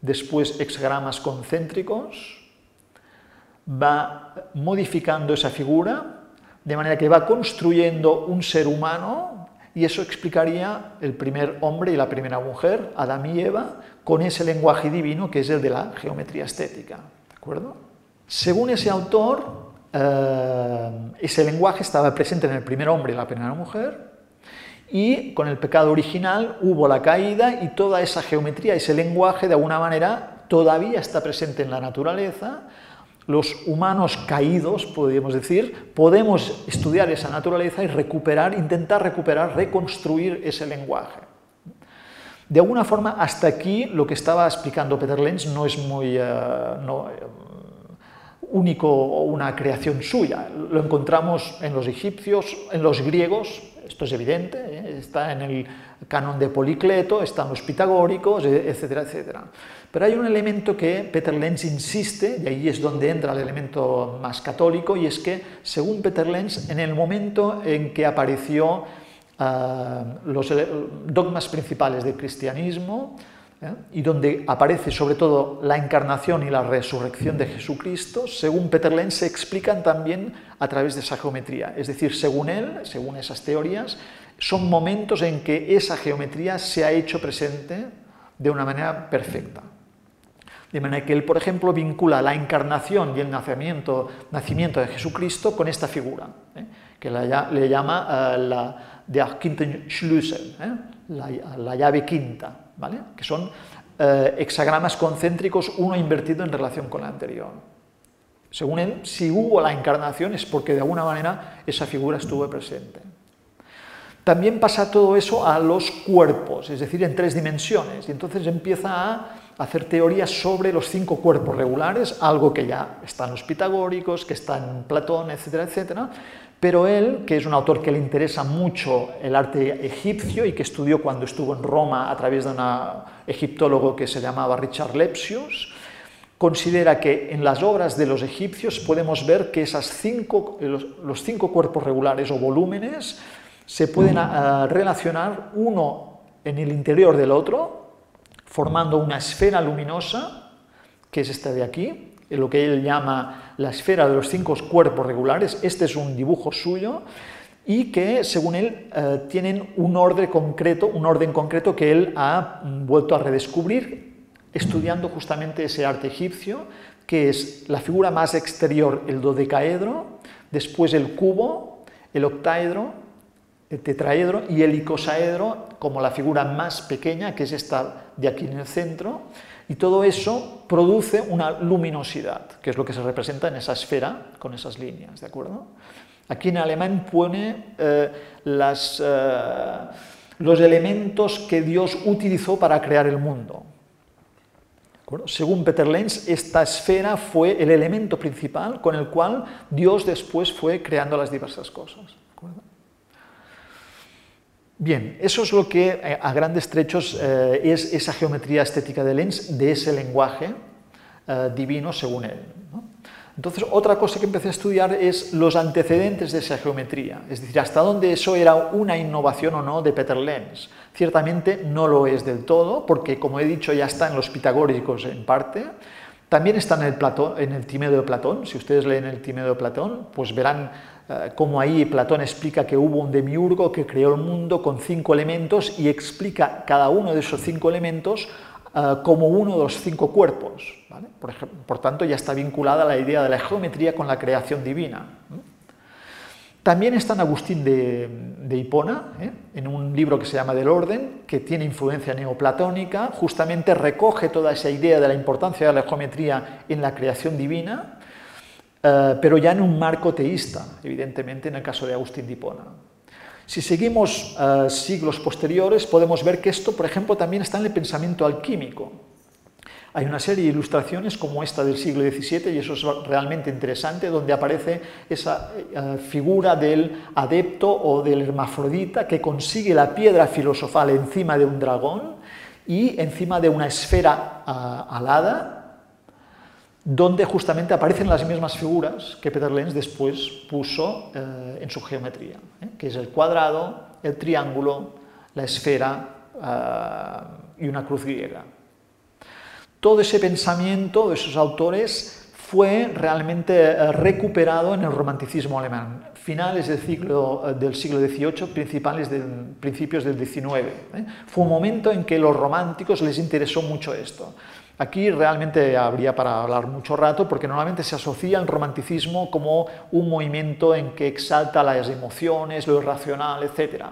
S3: después hexagramas concéntricos, va modificando esa figura, de manera que va construyendo un ser humano y eso explicaría el primer hombre y la primera mujer, Adán y Eva, con ese lenguaje divino que es el de la geometría estética. ¿De acuerdo? Según ese autor, eh, ese lenguaje estaba presente en el primer hombre y la primera mujer, y con el pecado original hubo la caída y toda esa geometría, ese lenguaje de alguna manera todavía está presente en la naturaleza. Los humanos caídos, podríamos decir, podemos estudiar esa naturaleza y recuperar, intentar recuperar, reconstruir ese lenguaje. De alguna forma, hasta aquí lo que estaba explicando Peter Lenz no es muy eh, eh, único o una creación suya. Lo encontramos en los egipcios, en los griegos, esto es evidente, ¿eh? está en el canon de Policleto, están los pitagóricos, e, etcétera, etcétera. Pero hay un elemento que Peter Lenz insiste, y ahí es donde entra el elemento más católico, y es que, según Peter Lenz, en el momento en que apareció ah, los dogmas principales del cristianismo, ¿eh? y donde aparece sobre todo la encarnación y la resurrección de Jesucristo, según Peter Lenz, se explican también a través de esa geometría. Es decir, según él, según esas teorías, son momentos en que esa geometría se ha hecho presente de una manera perfecta. De manera que él, por ejemplo, vincula la encarnación y el nacimiento, nacimiento de Jesucristo con esta figura, ¿eh? que le llama uh, la Der Schlüssel, ¿eh? la, la llave quinta que son eh, hexagramas concéntricos, uno invertido en relación con el anterior. Según él, si hubo la encarnación es porque de alguna manera esa figura estuvo presente. También pasa todo eso a los cuerpos, es decir, en tres dimensiones, y entonces empieza a hacer teorías sobre los cinco cuerpos regulares, algo que ya está en los pitagóricos, que está en Platón, etcétera, etcétera, pero él, que es un autor que le interesa mucho el arte egipcio y que estudió cuando estuvo en Roma a través de un egiptólogo que se llamaba Richard Lepsius, considera que en las obras de los egipcios podemos ver que esas cinco, los, cinco cuerpos regulares o volúmenes se pueden ah, relacionar uno en el interior del otro, formando una esfera luminosa, que es esta de aquí, lo que él llama la esfera de los cinco cuerpos regulares, este es un dibujo suyo, y que, según él, eh, tienen un orden concreto, un orden concreto que él ha vuelto a redescubrir estudiando justamente ese arte egipcio, que es la figura más exterior, el dodecaedro, Después el cubo, el octaedro, el tetraedro y el icosaedro como la figura más pequeña, que es esta de aquí en el centro, y todo eso produce una luminosidad, que es lo que se representa en esa esfera con esas líneas, ¿de acuerdo? Aquí en alemán pone eh, las, eh, los elementos que Dios utilizó para crear el mundo. Según Peter Lenz, esta esfera fue el elemento principal con el cual Dios después fue creando las diversas cosas. Bien, eso es lo que eh, a grandes trechos eh, es esa geometría estética de Lenz, de ese lenguaje eh, divino según él. Entonces, otra cosa que empecé a estudiar es los antecedentes de esa geometría, es decir, hasta dónde eso era una innovación o no de Peter Lenz. Ciertamente no lo es del todo, porque como he dicho ya está en los pitagóricos en parte, también está en el, Platón, de Platón, si ustedes leen el Timedo de Platón, pues verán como ahí Platón explica que hubo un demiurgo que creó el mundo con cinco elementos y explica cada uno de esos cinco elementos eh, como uno de los cinco cuerpos. Por, por, tanto, ya está vinculada la idea de la geometría con la creación divina. También está en Agustín de, Hipona, ¿eh? en un libro que se llama Del Orden, que tiene influencia neoplatónica, justamente recoge toda esa idea de la importancia de la geometría en la creación divina eh, pero ya en un marco teísta, evidentemente en el caso de Agustín de Hipona. Si seguimos eh, siglos posteriores, podemos ver que esto, por ejemplo, también está en el pensamiento alquímico. Hay una serie de ilustraciones como esta del siglo XVII, y eso es realmente interesante, donde aparece esa eh, figura del adepto o del hermafrodita que consigue la piedra filosofal encima de un dragón y encima de una esfera alada, donde justamente aparecen las mismas figuras que Peter Lenz después puso eh, en su geometría, ¿eh? que es el cuadrado, el triángulo, la esfera eh, y una cruz griega. Todo ese pensamiento de esos autores fue realmente recuperado en el romanticismo alemán, finales del, del siglo XVIII, principios del XIX. Fue un momento en que los románticos les interesó mucho esto. Aquí realmente habría para hablar mucho rato porque normalmente se asocia el romanticismo como un movimiento en que exalta las emociones, lo irracional, etc.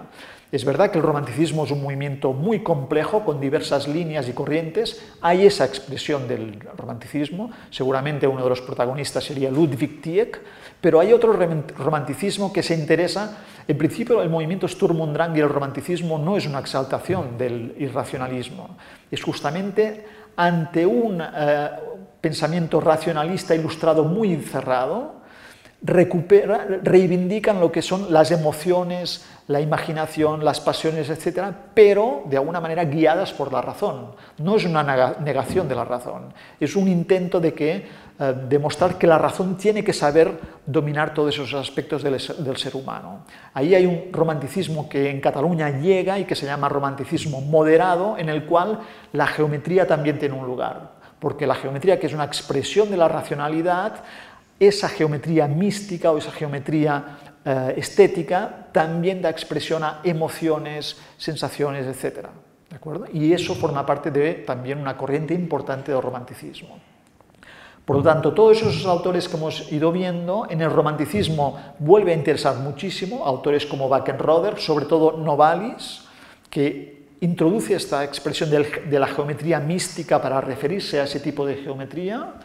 S3: Es verdad que el romanticismo es un movimiento muy complejo, con diversas líneas y corrientes. Hay esa expresión del romanticismo, seguramente uno de los protagonistas sería Ludwig Tieck, pero hay otro romanticismo que se interesa. En principio, el movimiento Sturm und Drang y el romanticismo no es una exaltación del irracionalismo, es justamente ante un eh, pensamiento racionalista ilustrado muy cerrado, reivindican lo que son las emociones, la imaginación, las pasiones, etcétera, pero de alguna manera guiadas por la razón. No es una negación de la razón, es un intento de que, eh, demostrar que la razón tiene que saber dominar todos esos aspectos del, del, ser humano. Ahí hay un romanticismo que en Cataluña llega y que se llama romanticismo moderado, en el cual la geometría también tiene un lugar, porque la geometría, que es una expresión de la racionalidad, esa geometría mística o esa geometría eh, estética también da expresión a emociones, sensaciones, etc. ¿De acuerdo? Y eso forma parte de también una corriente importante del romanticismo. Por lo tanto, todos esos autores que hemos ido viendo, en el romanticismo vuelve a interesar muchísimo, autores como Wackenroder, sobre todo Novalis, que introduce esta expresión de la geometría mística para referirse a ese tipo de geometría,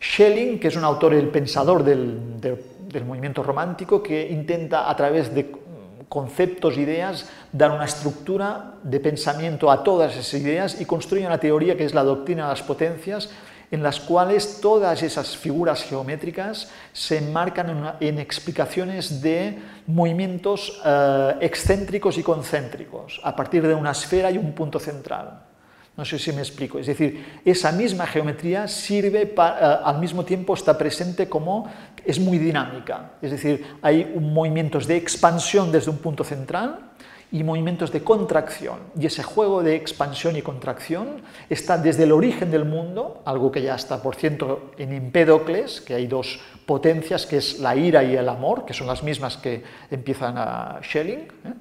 S3: Schelling, que es un autor, el pensador del, del movimiento romántico, que intenta a través de conceptos, ideas, dar una estructura de pensamiento a todas esas ideas y construye una teoría que es la doctrina de las potencias, en las cuales todas esas figuras geométricas se enmarcan en, explicaciones de movimientos eh, excéntricos y concéntricos, a partir de una esfera y un punto central. No sé si me explico. Es decir, esa misma geometría sirve para, eh, al mismo tiempo está presente como es muy dinámica. Es decir, hay movimientos de expansión desde un punto central y movimientos de contracción. Y ese juego de expansión y contracción está desde el origen del mundo, algo que ya está, por cierto, en Empédocles, que hay dos potencias, que es la ira y el amor, que son las mismas que empiezan a Schelling. ¿eh?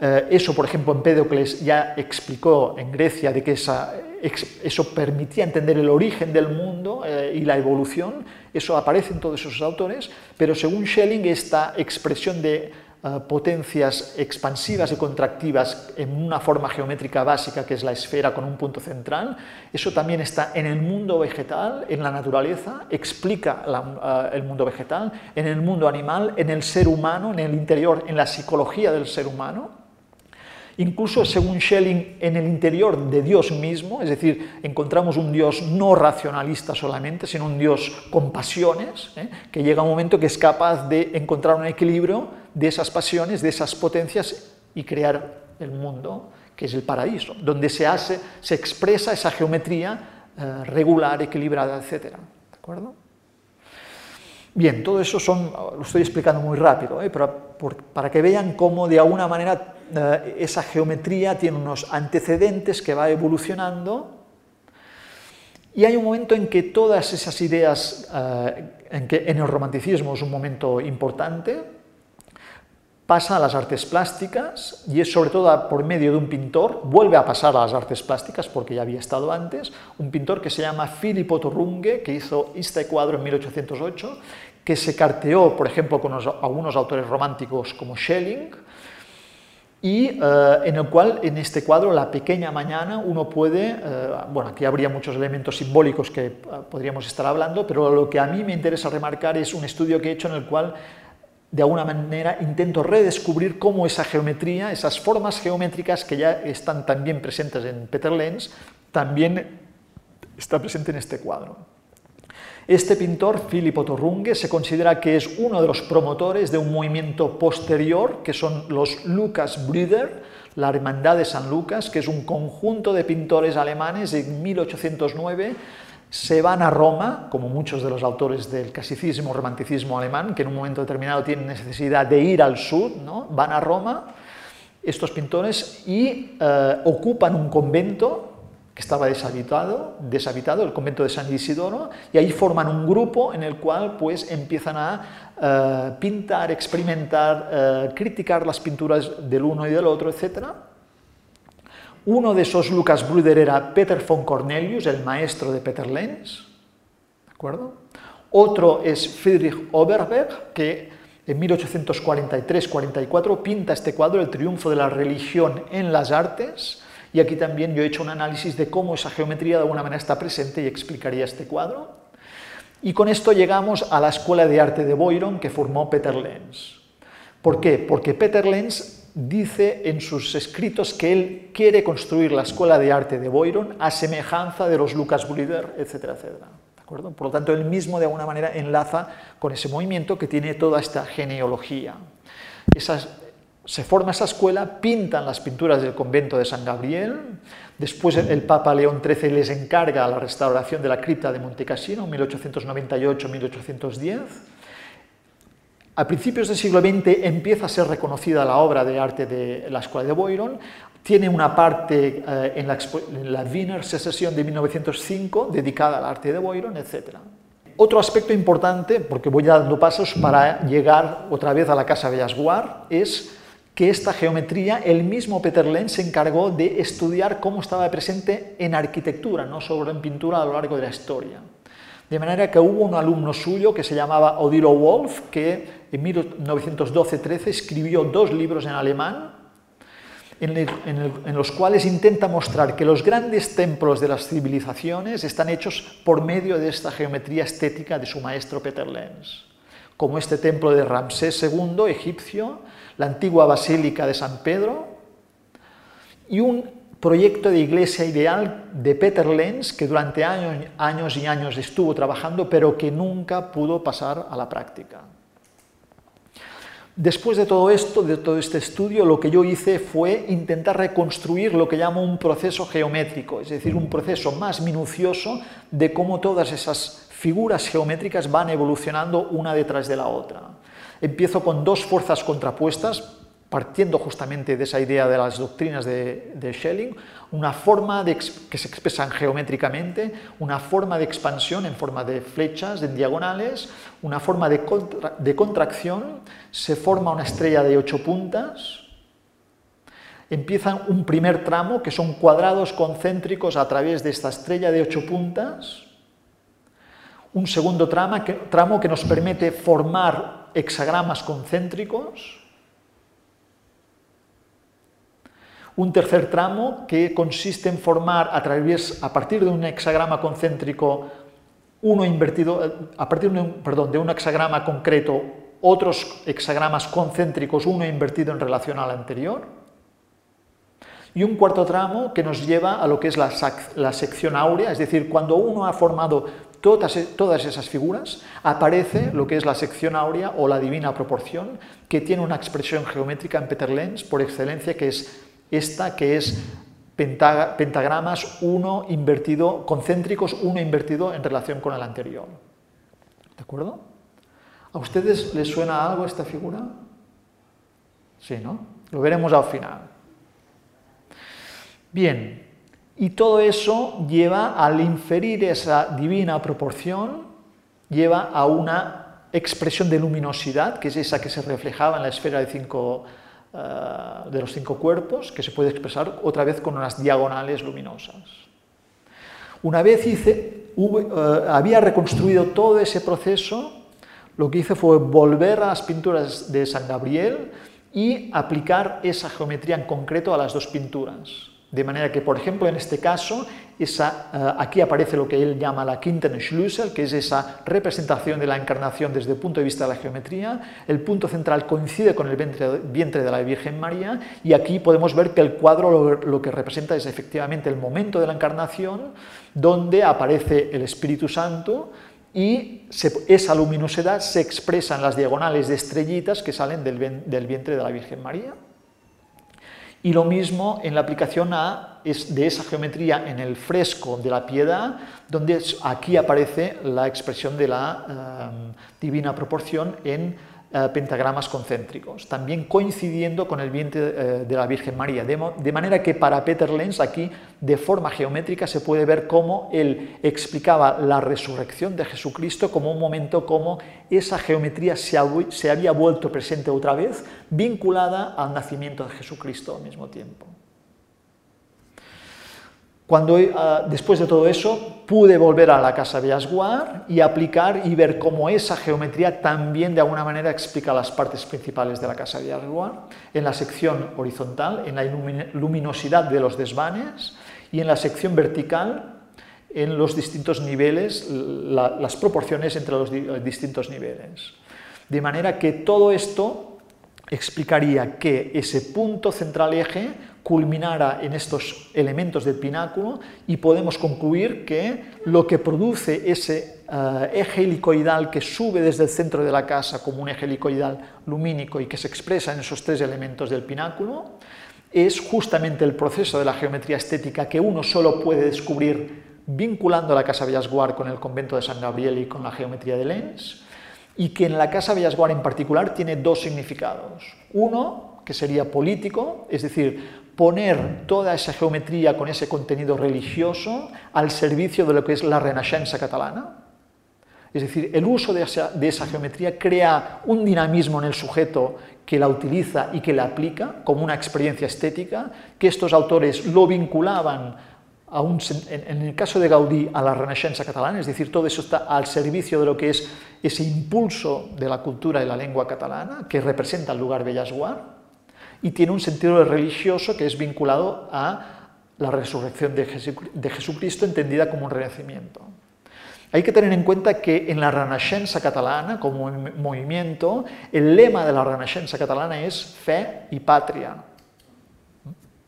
S3: Eh, eso, por ejemplo, Empédocles ya explicó en Grecia de que eso permitía entender el origen del mundo eh, y la evolución, eso aparece en todos esos autores, pero según Schelling esta expresión de eh, potencias expansivas y contractivas en una forma geométrica básica que es la esfera con un punto central. Eso también está en el mundo vegetal, en la naturaleza, explica el mundo vegetal, en el mundo animal, en el ser humano, en el interior, en la psicología del ser humano. Incluso, según Schelling, en el interior de Dios mismo, es decir, encontramos un Dios no racionalista solamente, sino un Dios con pasiones, ¿eh? que llega un momento que es capaz de encontrar un equilibrio de esas pasiones, de esas potencias y crear el mundo, que es el paraíso, donde se hace, se expresa esa geometría eh, regular, equilibrada, etc. ¿De acuerdo? Bien, todo eso son, lo estoy explicando muy rápido, ¿eh? para que vean cómo de alguna manera eh, esa geometría tiene unos antecedentes que va evolucionando y hay un momento en que todas esas ideas, eh, en que en el romanticismo es un momento importante, pasa a las artes plásticas y es sobre todo por medio de un pintor, vuelve a pasar a las artes plásticas porque ya había estado antes, un pintor que se llama Filippo Torrunge, que hizo este cuadro en 1808, que se carteó, por ejemplo, con algunos autores románticos como Schelling, y eh, en el cual en este cuadro, La pequeña mañana, uno puede, eh, bueno, aquí habría muchos elementos simbólicos que eh, podríamos estar hablando, pero lo que a mí me interesa remarcar es un estudio que he hecho en el cual de alguna manera intento redescubrir cómo esa geometría, esas formas geométricas que ya están también presentes en Peter Lenz, también está presente en este cuadro. Este pintor, Filippo Torrunge, se considera que es uno de los promotores de un movimiento posterior, que son los Lucas Brüder, la Hermandad de San Lucas, que es un conjunto de pintores alemanes en 1809 se van a Roma, como muchos de los autores del clasicismo, romanticismo alemán, que en un momento determinado tienen necesidad de ir al sur, ¿no? van a Roma, estos pintores, y eh, ocupan un convento que estaba deshabitado, deshabitado, el convento de San Isidoro, y ahí forman un grupo en el cual pues empiezan a eh, pintar, experimentar, eh, criticar las pinturas del uno y del otro, etc. Uno de esos Lucas Bruder era Peter von Cornelius, el maestro de Peter Lenz, ¿de acuerdo? Otro es Friedrich Oberberg, que en 1843-44 pinta este cuadro, El triunfo de la religión en las artes, y aquí también yo he hecho un análisis de cómo esa geometría de alguna manera está presente y explicaría este cuadro. Y con esto llegamos a la Escuela de Arte de Boyron que formó Peter Lenz. ¿Por qué? Porque Peter Lenz dice en sus escritos que él quiere construir la Escuela de Arte de Boyron a semejanza de los Lucas Brüder, etcétera, etcétera. ¿De Por lo tanto, él mismo de alguna manera enlaza con ese movimiento que tiene toda esta genealogía. Se forma esa escuela, pintan las pinturas del convento de San Gabriel, después el Papa León XIII les encarga la restauración de la cripta de Montecassino, 1898-1810. A principios del siglo XX empieza a ser reconocida la obra de arte de la Escuela de Boyron, tiene una parte eh, en, la, en la Wiener Secesión de 1905 dedicada al arte de Boyron, etc. Otro aspecto importante, porque voy dando pasos para llegar otra vez a la Casa Bellas Guard, es que esta geometría el mismo Peter Lenz se encargó de estudiar cómo estaba presente en arquitectura, no solo en pintura a lo largo de la historia. De manera que hubo un alumno suyo que se llamaba Odilo Wolf, que en 1912-13 escribió dos libros en alemán, en, los cuales intenta mostrar que los grandes templos de las civilizaciones están hechos por medio de esta geometría estética de su maestro Peter Lenz, como este templo de Ramsés II, egipcio, la antigua Basílica de San Pedro y un proyecto de iglesia ideal de Peter Lenz que durante años, y años estuvo trabajando pero que nunca pudo pasar a la práctica. Después de todo esto, de todo este estudio, lo que yo hice fue intentar reconstruir lo que llamo un proceso geométrico, es decir, un proceso más minucioso de cómo todas esas figuras geométricas van evolucionando una detrás de la otra. Empiezo con dos fuerzas contrapuestas, partiendo justamente de esa idea de las doctrinas de, Schelling, una forma que se expresan geométricamente, una forma de expansión en forma de flechas, en diagonales, una forma de, de contracción, se forma una estrella de ocho puntas, empieza un primer tramo que son cuadrados concéntricos a través de esta estrella de ocho puntas, un segundo que, tramo que nos permite formar hexagramas concéntricos, un tercer tramo que consiste en formar a, través, a partir de un hexagrama concéntrico uno invertido, eh, a partir de un, perdón, de un hexagrama concreto, otros hexagramas concéntricos, uno invertido en relación al anterior. Y un cuarto tramo que nos lleva a lo que es la, la sección áurea, es decir, cuando uno ha formado todas, e, todas esas figuras, aparece lo que es la sección áurea o la divina proporción, que tiene una expresión geométrica en Peter Lenz por excelencia, que es esta, que es pentagramas, uno invertido, concéntricos, uno invertido en relación con el anterior. ¿De acuerdo? ¿A ustedes les suena algo esta figura? Sí, ¿no? Lo veremos al final. Bien, y todo eso lleva al inferir esa divina proporción, lleva a una expresión de luminosidad, que es esa que se reflejaba en la esfera de eh, los cinco cuerpos, que se puede expresar otra vez con unas diagonales luminosas. Una vez eh, había reconstruido todo ese proceso, lo que hice fue volver a las pinturas de San Gabriel y aplicar esa geometría en concreto a las dos pinturas. De manera que, por ejemplo, en este caso, eh, aquí aparece lo que él llama la Schlüssel, que es esa representación de la encarnación desde el punto de vista de la geometría. El punto central coincide con el vientre, de la Virgen María y aquí podemos ver que el cuadro lo, que representa es efectivamente el momento de la encarnación, donde aparece el Espíritu Santo y esa luminosidad se expresa en las diagonales de estrellitas que salen del vientre de la Virgen María. Y lo mismo en la aplicación a, de esa geometría en el fresco de la piedad, donde aquí aparece la expresión de la eh, divina proporción en eh, pentagramas concéntricos, también coincidiendo con el vientre eh, de la Virgen María. De, manera que para Peter Lenz aquí, de forma geométrica, se puede ver cómo él explicaba la resurrección de Jesucristo como un momento como esa geometría se, se había vuelto presente otra vez, vinculada al nacimiento de Jesucristo al mismo tiempo. Cuando, eh, después de todo eso, pude volver a la casa de Asguar y aplicar y ver cómo esa geometría también de alguna manera explica las partes principales de la casa de Asguar, en la sección horizontal, en la luminosidad de los desvanes y en la sección vertical, en los distintos niveles, las proporciones entre los distintos niveles. De manera que todo esto explicaría que ese punto central eje culminara en estos elementos del pináculo y podemos concluir que lo que produce ese eh, eje helicoidal que sube desde el centro de la casa como un eje helicoidal lumínico y que se expresa en esos tres elementos del pináculo es justamente el proceso de la geometría estética que uno solo puede descubrir vinculando la Casa Villasguard con el convento de San Gabriel y con la geometría de Lenz, y que en la Casa Villasguard en particular tiene dos significados. Uno, que sería político, es decir, poner toda esa geometría con ese contenido religioso al servicio de lo que es la Renascença catalana. Es decir, el uso de esa, geometría crea un dinamismo en el sujeto que la utiliza y que la aplica como una experiencia estética, que estos autores lo vinculaban en, el caso de Gaudí a la Renascença catalana, es decir, todo eso está al servicio de lo que es ese impulso de la cultura y la lengua catalana que representa el lugar Bellasguard, y tiene un sentido religioso que es vinculado a la resurrección de, Jesucristo entendida como un renacimiento. Hay que tener en cuenta que en la Renascença catalana, como movimiento, el lema de la Renascença catalana es fe y patria.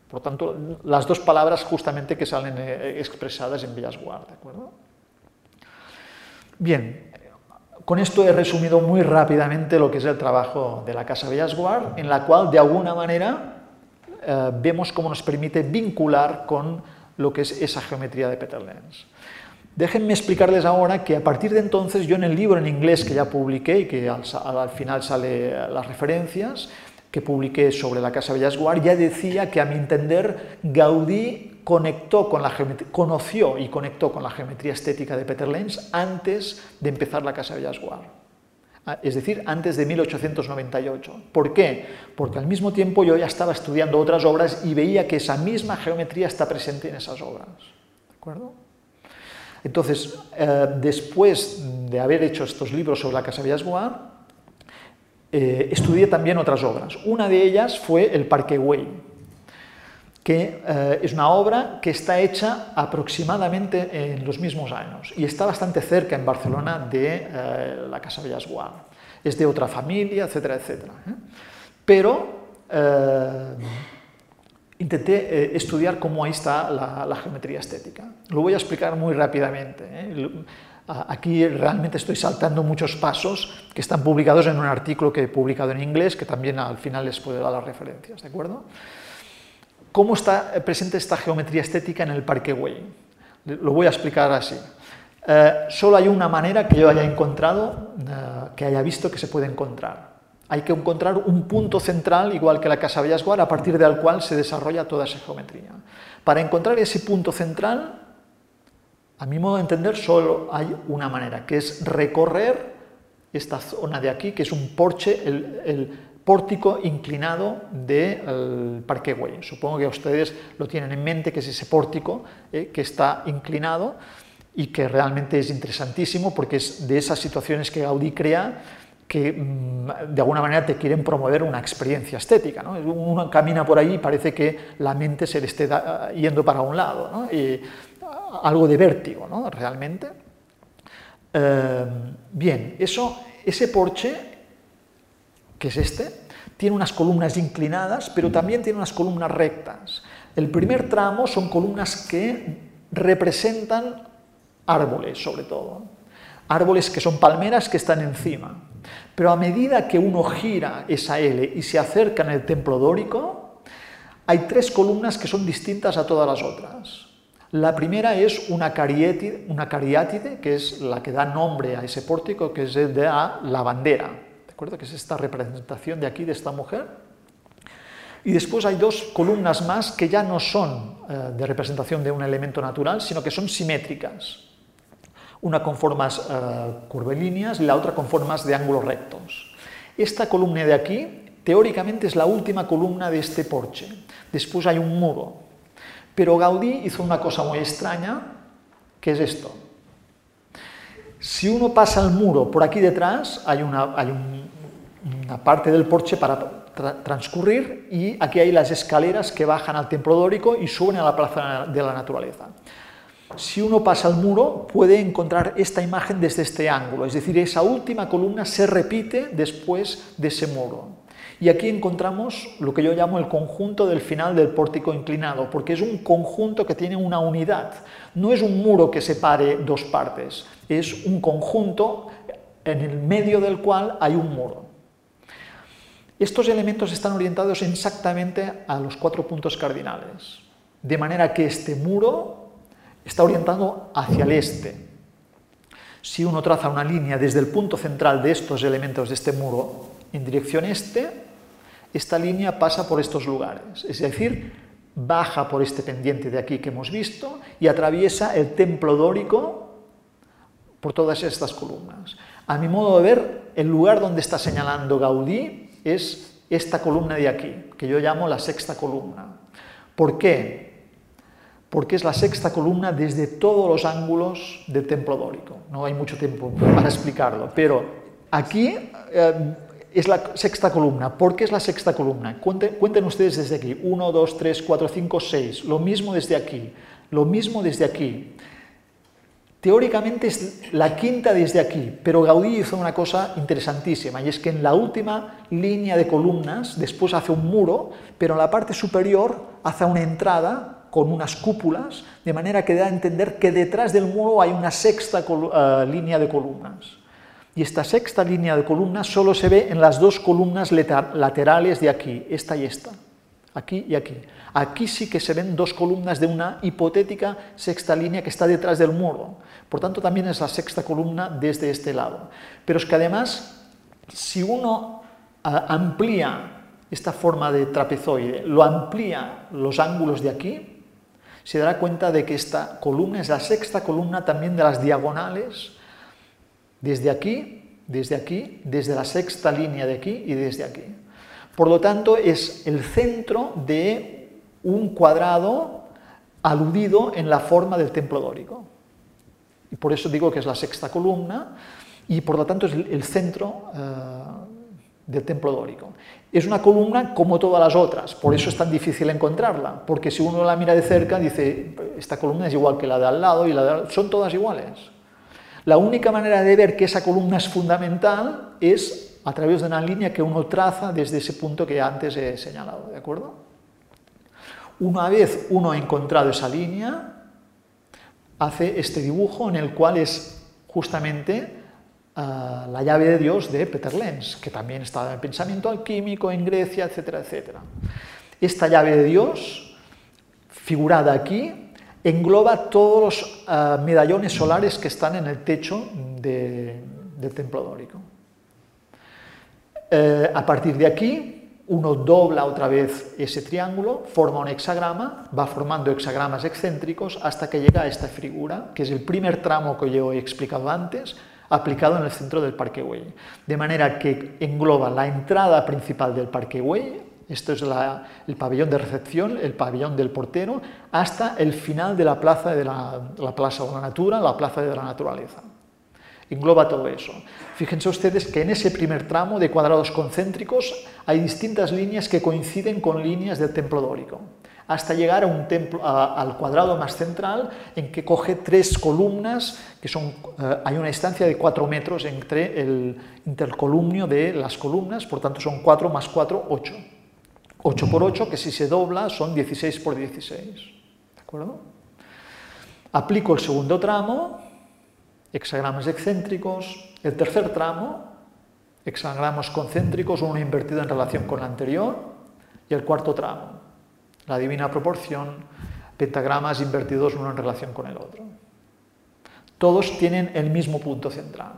S3: Por tanto, las dos palabras justamente que salen eh, expresadas en Villasguard, ¿de acuerdo? Bien, con esto he resumido muy rápidamente lo que es el trabajo de la Casa Bellasguard, en la cual de alguna manera eh, vemos cómo nos permite vincular con lo que es esa geometría de Peter Lenz. Déjenme explicarles ahora que a partir de entonces yo en el libro en inglés que ya publiqué y que al, al final sale las referencias, que publiqué sobre la Casa Bellasguard, ya decía que a mi entender Gaudí conectó con la conoció y conectó con la geometría estética de Peter Lenz antes de empezar la Casa Bellasguard. Ah, es decir, antes de 1898. ¿Por qué? Porque al mismo tiempo yo ya estaba estudiando otras obras y veía que esa misma geometría está presente en esas obras. ¿De acuerdo? Entonces, eh, después de haber hecho estos libros sobre la Casa Villasboas, eh, estudié también otras obras. Una de ellas fue El Parque Güell, que eh, es una obra que está hecha aproximadamente en los mismos años y está bastante cerca en Barcelona de la Casa Villasboas. Es de otra familia, etcétera, etcétera. Pero intenté eh, estudiar cómo ahí está la, geometría estética. Lo voy a explicar muy rápidamente. ¿eh? Aquí realmente estoy saltando muchos pasos que están publicados en un artículo que he publicado en inglés, que también al final les puedo dar las referencias, ¿de acuerdo? ¿Cómo está presente esta geometría estética en el Parque Güell? Lo voy a explicar así. Eh, solo hay una manera que yo haya encontrado, que haya visto que se puede encontrar. Hay que encontrar un punto central, igual que la Casa Villasguar, a partir del cual se desarrolla toda esa geometría. Para encontrar ese punto central, a mi modo de entender, solo hay una manera, que es recorrer esta zona de aquí, que es un porche, el, pórtico inclinado del Parque Güell. Supongo que ustedes lo tienen en mente, que es ese pórtico eh, que está inclinado y que realmente es interesantísimo porque es de esas situaciones que Gaudí crea que mm, de alguna manera te quieren promover una experiencia estética. ¿no? Uno camina por ahí y parece que la mente se le esté yendo para un lado, y, algo de vértigo, ¿no? realmente. Eh, bien, eso, ese porche, que es este, tiene unas columnas inclinadas, pero también tiene unas columnas rectas. El primer tramo son columnas que representan árboles, sobre todo. Árboles que son palmeras que están encima. Pero a medida que uno gira esa L y se acerca en el templo dórico, hay tres columnas que son distintas a todas las otras. La primera es una cariátide, una cariátide, que es la que da nombre a ese pórtico, que es de la bandera, ¿de acuerdo? Que es esta representación de aquí, de esta mujer. Y después hay dos columnas más que ya no son eh, de representación de un elemento natural, sino que son simétricas una con formas eh, curvilíneas y la otra con formas de ángulos rectos. Esta columna de aquí, teóricamente, es la última columna de este porche. Después hay un muro. Pero Gaudí hizo una cosa muy extraña, que es esto. Si uno pasa el muro por aquí detrás, hay una, parte del porche para transcurrir y aquí hay las escaleras que bajan al templo dórico y suben a la plaza de la naturaleza si uno pasa el muro, puede encontrar esta imagen desde este ángulo, es decir, esa última columna se repite después de ese muro. Y aquí encontramos lo que yo llamo el conjunto del final del pórtico inclinado, porque es un conjunto que tiene una unidad. No es un muro que separe dos partes, es un conjunto en el medio del cual hay un muro. Estos elementos están orientados exactamente a los cuatro puntos cardinales, de manera que este muro está orientado hacia el este. Si uno traza una línea desde el punto central de estos elementos de este muro en dirección este, esta línea pasa por estos lugares, es decir, baja por este pendiente de aquí que hemos visto y atraviesa el templo dórico por todas estas columnas. A mi modo de ver, el lugar donde está señalando Gaudí es esta columna de aquí, que yo llamo la sexta columna. ¿Por qué? porque es la sexta columna desde todos los ángulos del templo dórico. No hay mucho tiempo para explicarlo, pero aquí eh, es la sexta columna. ¿Por qué es la sexta columna? Cuenten, ustedes desde aquí. 1, 2, 3, 4, 5, 6. Lo mismo desde aquí. Lo mismo desde aquí. Teóricamente es la quinta desde aquí, pero Gaudí hizo una cosa interesantísima, y es que en la última línea de columnas, después hace un muro, pero en la parte superior hace una entrada con unas cúpulas, de manera que da a entender que detrás del muro hay una sexta eh, línea de columnas. Y esta sexta línea de columnas solo se ve en las dos columnas laterales de aquí, esta y esta, aquí y aquí. Aquí sí que se ven dos columnas de una hipotética sexta línea que está detrás del muro. Por tanto, también es la sexta columna desde este lado. Pero es que además, si uno amplía esta forma de trapezoide, lo amplía los ángulos de aquí, se dará cuenta de que esta columna es la sexta columna también de las diagonales, desde aquí, desde aquí, desde la sexta línea de aquí y desde aquí. Por lo tanto, es el centro de un cuadrado aludido en la forma del templo dórico. por eso digo que es la sexta columna y por lo tanto es el centro eh, del templo dórico. Es una columna como todas las otras, por eso es tan difícil encontrarla, porque si uno la mira de cerca dice, esta columna es igual que la de al lado y la de al... son todas iguales. La única manera de ver que esa columna es fundamental es a través de una línea que uno traza desde ese punto que antes he señalado, ¿de acuerdo? Una vez uno ha encontrado esa línea, hace este dibujo en el cual es justamente la llave de Dios de Peter Lenz, que también está en pensamiento alquímico en Grecia, etcétera, etcétera. Esta llave de Dios, figurada aquí, engloba todos los ah, medallones solares que están en el techo del templo dórico. Eh, a partir de aquí, uno dobla otra vez ese triángulo, forma un hexagrama, va formando hexagramas excéntricos hasta que llega a esta figura, que es el primer tramo que yo he explicado antes, aplicado en el centro del Parque Güell. De manera que engloba la entrada principal del Parque Güell, esto es el pabellón de recepción, el pabellón del portero, hasta el final de la plaza de la, la la plaza de la naturaleza. Engloba todo eso. Fíjense ustedes que en ese primer tramo de cuadrados concéntricos hay distintas líneas que coinciden con líneas del templo dórico hasta llegar a un templo, al cuadrado más central en que coge tres columnas, que son, eh, hay una distancia de cuatro metros entre el intercolumnio de las columnas, por tanto son 4 más 4, 8. 8 por 8, que si se dobla son 16 por 16. ¿De acuerdo? Aplico el segundo tramo, hexagramas excéntricos, el tercer tramo, hexagramas concéntricos, uno invertido en relación con el anterior, y el cuarto tramo, la divina proporción, pentagramas invertidos uno en relación con el otro. Todos tienen el mismo punto central.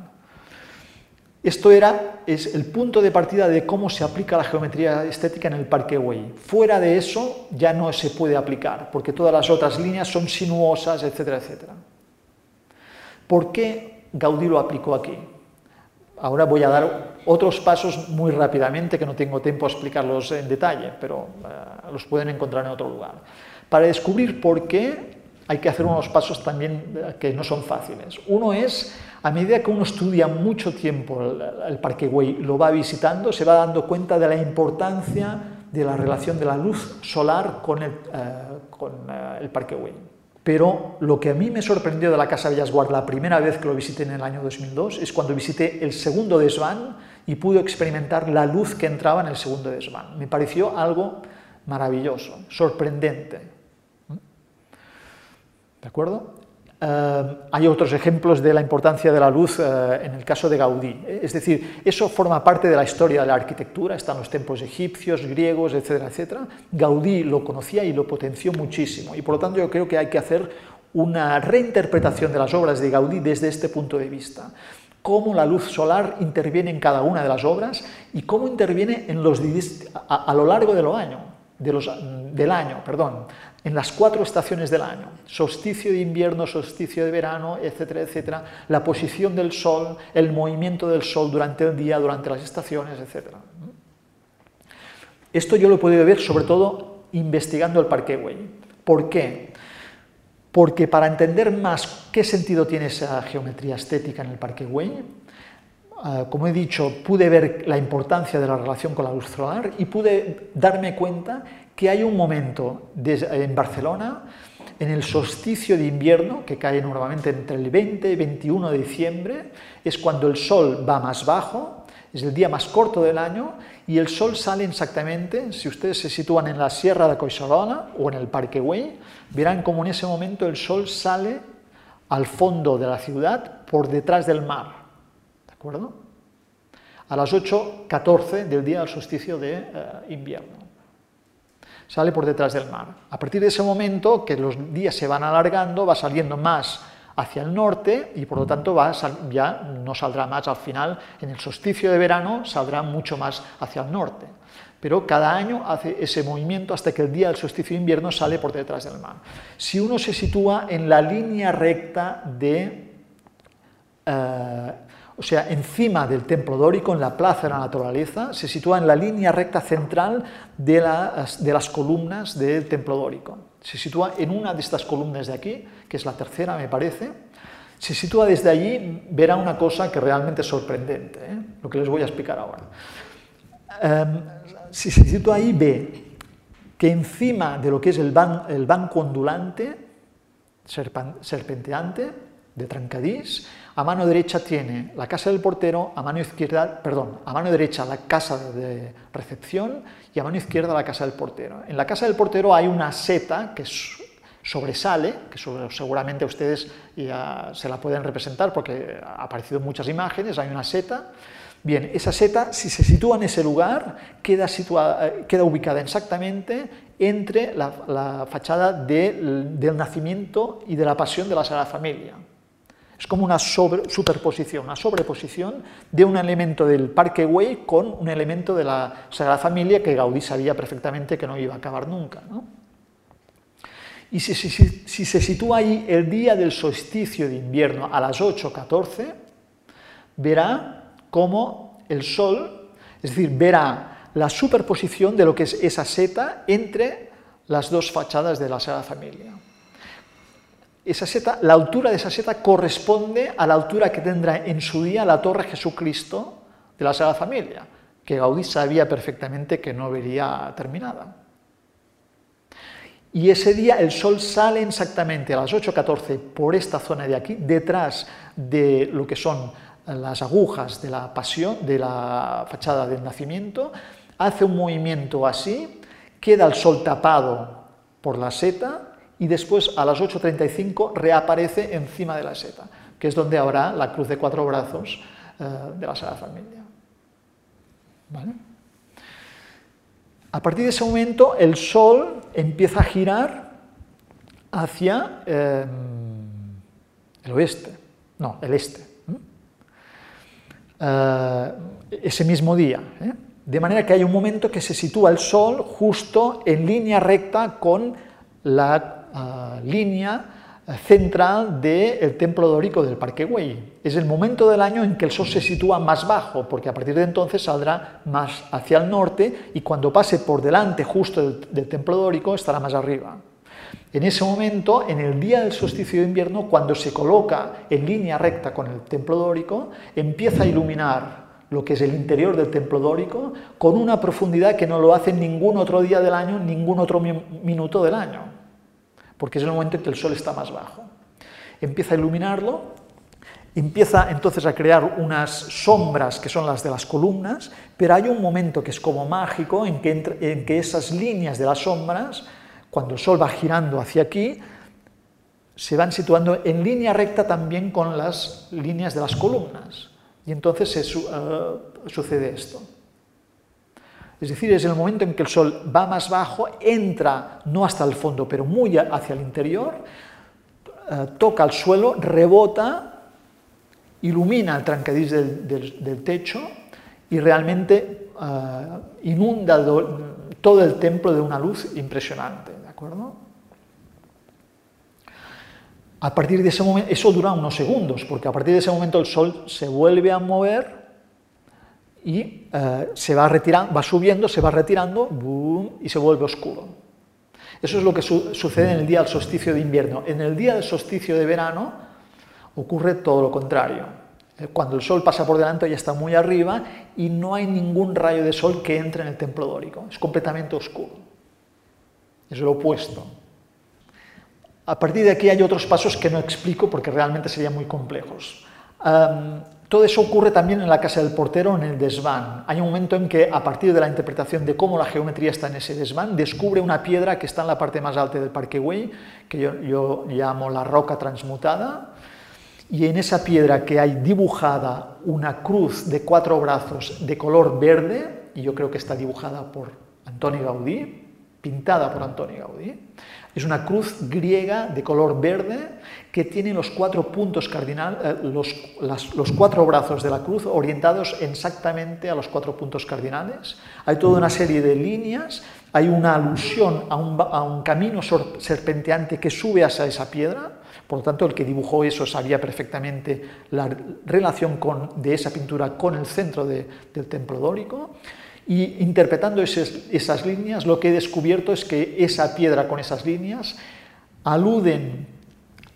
S3: Esto era, es el punto de partida de cómo se aplica la geometría estética en el Parque Güell. Fuera de eso ya no se puede aplicar, porque todas las otras líneas son sinuosas, etcétera, etcétera. ¿Por qué Gaudí lo aplicó aquí? Ahora voy a dar otros pasos muy rápidamente, que no tengo tiempo a explicarlos en detalle, pero eh, los pueden encontrar en otro lugar. Para descubrir por qué hay que hacer unos pasos también eh, que no son fáciles. Uno es, a medida que uno estudia mucho tiempo el, Parque Güell, lo va visitando, se va dando cuenta de la importancia de la relación de la luz solar con el, eh, el Parque Güell. Pero lo que a mí me sorprendió de la Casa Villasguard la primera vez que lo visité en el año 2002 es cuando visité el segundo desván y pude experimentar la luz que entraba en el segundo desván. Me pareció algo maravilloso, sorprendente. ¿De acuerdo? Eh, hay otros ejemplos de la importancia de la luz eh, en el caso de Gaudí. Es decir, eso forma parte de la historia de la arquitectura, están los templos egipcios, griegos, etcétera, etcétera. Gaudí lo conocía y lo potenció muchísimo y por lo tanto yo creo que hay que hacer una reinterpretación de las obras de Gaudí desde este punto de vista. Cómo la luz solar interviene en cada una de las obras y cómo interviene a, lo largo de año, de los, del año. Perdón en las cuatro estaciones del año, solsticio de invierno, solsticio de verano, etcétera, etcétera, la posición del sol, el movimiento del sol durante el día, durante las estaciones, etcétera. Esto yo lo he podido ver sobre todo investigando el Parque Güell. ¿Por qué? Porque para entender más qué sentido tiene esa geometría estética en el Parque Güell, ah, como he dicho, pude ver la importancia de la relación con la luz solar y pude darme cuenta que hay un momento en Barcelona, en el solsticio de invierno, que cae normalmente entre el 20 y 21 de diciembre, es cuando el sol va más bajo, es el día más corto del año, y el sol sale exactamente, si ustedes se sitúan en la Sierra de Coixarola o en el Parque Güell, verán como en ese momento el sol sale al fondo de la ciudad por detrás del mar. ¿De acuerdo? A las 8.14 del día del solsticio de eh, invierno sale por detrás del mar. A partir de ese momento, que los días se van alargando, va saliendo más hacia el norte y por lo tanto va ya no saldrá más al final, en el solsticio de verano saldrá mucho más hacia el norte. Pero cada año hace ese movimiento hasta que el día del solsticio de invierno sale por detrás del mar. Si uno se sitúa en la línea recta de eh, o sea, encima del templo dórico, en la plaza de la naturaleza, se sitúa en la línea recta central de las, de las columnas del templo dórico. Se sitúa en una de estas columnas de aquí, que es la tercera, me parece, se sitúa desde allí, verá una cosa que realmente es sorprendente, ¿eh? lo que les voy a explicar ahora. Em, si se sitúa ahí, ve que encima de lo que es el, el banco ondulante, serpenteante, de Trancadís, a mano derecha tiene la casa del portero, a mano izquierda, perdón, a mano derecha la casa de recepción y a mano izquierda la casa del portero. En la casa del portero hay una seta que sobresale, que seguramente ustedes ya se la pueden representar porque ha aparecido en muchas imágenes, hay una seta. Bien, esa seta, si se sitúa en ese lugar, queda, queda ubicada exactamente entre la, fachada del nacimiento y de la pasión de la Sagrada Familia. Es como una superposición, una sobreposición de un elemento del Parque Güell con un elemento de la Sagrada Familia que Gaudí sabía perfectamente que no iba a acabar nunca. Y si, se sitúa ahí el día del solsticio de invierno a las 8.14, verá cómo el Sol, es decir, verá la superposición de lo que es esa seta entre las dos fachadas de la Sagrada Familia esa seta, la altura de esa seta corresponde a la altura que tendrá en su día la Torre Jesucristo de la Sagrada Familia, que Gaudí sabía perfectamente que no vería terminada. Y ese día el sol sale exactamente a las 8.14 por esta zona de aquí, detrás de lo que son las agujas de la pasión, de la fachada del nacimiento, hace un movimiento así, queda el sol tapado por la seta y después a las 8.35 reaparece encima de la seta, que es donde habrá la cruz de cuatro brazos eh, de la Sagrada Familia. A partir de ese momento el Sol empieza a girar hacia em, el oeste, no, el este. Eh, ese mismo día. ¿eh? De manera que hay un momento que se sitúa el Sol justo en línea recta con la línea eh, central del templo dórico del Parque Güell. Es el momento del año en que el sol se sitúa más bajo, porque a partir de entonces saldrá más hacia el norte y cuando pase por delante justo del, del templo dórico estará más arriba. En ese momento, en el día del solsticio de invierno, cuando se coloca en línea recta con el templo dórico, empieza a iluminar lo que es el interior del templo dórico con una profundidad que no lo hace ningún otro día del año, ningún otro minuto del año porque es el momento en que el sol está más bajo. Empieza a iluminarlo, empieza entonces a crear unas sombras que son las de las columnas, pero hay un momento que es como mágico en que, en que esas líneas de las sombras, cuando el sol va girando hacia aquí, se van situando en línea recta también con las líneas de las columnas. Y entonces eh, sucede esto. Es decir, es el momento en que el Sol va más bajo, entra no hasta el fondo, pero muy hacia el interior, eh, toca el suelo, rebota, ilumina el trancadís del, techo y realmente eh, inunda todo el templo de una luz impresionante. ¿de acuerdo? A partir de ese momento, eso dura unos segundos, porque a partir de ese momento el Sol se vuelve a mover y eh, se va retirando, va subiendo, se va retirando boom, y se vuelve oscuro. Eso es lo que sucede en el día del solsticio de invierno. En el día del solsticio de verano ocurre todo lo contrario. Eh, cuando el sol pasa por delante ya está muy arriba y no hay ningún rayo de sol que entre en el templo dórico. Es completamente oscuro. Es lo opuesto. A partir de aquí hay otros pasos que no explico porque realmente serían muy complejos. Todo eso ocurre también en la casa del portero, en el desván. Hay un momento en que, a partir de la interpretación de cómo la geometría está en ese desván, descubre una piedra que está en la parte más alta del Parque Güell, que yo, llamo la roca transmutada, y en esa piedra que hay dibujada una cruz de cuatro brazos de color verde, y yo creo que está dibujada por Antoni Gaudí, pintada por Antoni Gaudí, es una cruz griega de color verde que tiene los cuatro puntos cardinales, eh, los, cuatro brazos de la cruz orientados exactamente a los cuatro puntos cardinales. Hay toda una serie de líneas, hay una alusión a un, camino serpenteante que sube hacia esa piedra, por lo tanto el que dibujó eso sabía perfectamente la relación de esa pintura con el centro del templo dórico. Y interpretando esas, líneas, lo que he descubierto es que esa piedra con esas líneas aluden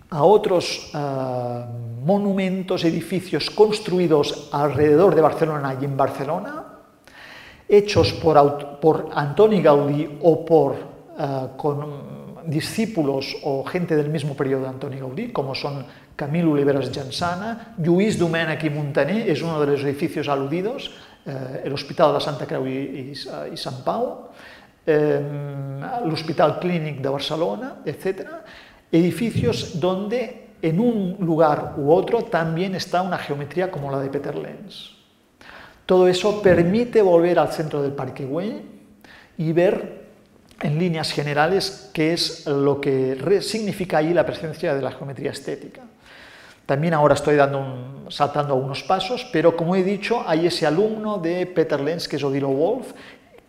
S3: a otros eh, monumentos, edificios construidos alrededor de Barcelona y en Barcelona, hechos por, por Antoni Gaudí o por eh, con discípulos o gente del mismo periodo de Antoni Gaudí, como son Camil Oliveras Jansana, Lluís Domènech y Montaner, es uno de los edificios aludidos, eh, el Hospital de Santa Creu y, y, y Sant Pau, eh, l'Hospital Clínic de Barcelona, etc. Edificios donde en un lugar u otro también está una geometría como la de Peter Lenz. Todo eso permite volver al centro del Parque Güell y ver en líneas generales qué es lo que significa ahí la presencia de la geometría estética. También ahora estoy dando un, saltando algunos pasos, pero como he dicho, hay ese alumno de Peter Lenz, que es Odilo Wolf,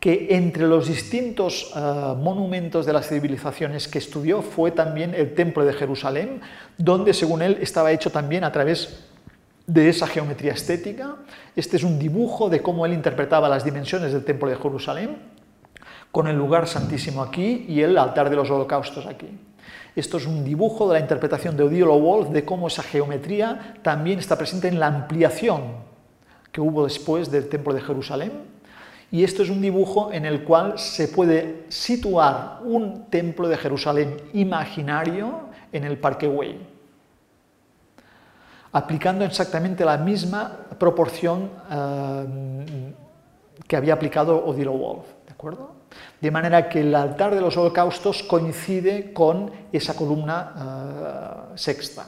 S3: que entre los distintos uh, monumentos de las civilizaciones que estudió fue también el Templo de Jerusalén, donde según él estaba hecho también a través de esa geometría estética. Este es un dibujo de cómo él interpretaba las dimensiones del Templo de Jerusalén, con el lugar santísimo aquí y el altar de los holocaustos aquí. Esto es un dibujo de la interpretación de Odilo Wolf de cómo esa geometría también está presente en la ampliación que hubo después del Templo de Jerusalén. Y esto es un dibujo en el cual se puede situar un templo de Jerusalén imaginario en el Parque Güell, aplicando exactamente la misma proporción eh, que había aplicado Odilo Wolf. ¿De acuerdo? De manera que el altar de los holocaustos coincide con esa columna uh, sexta.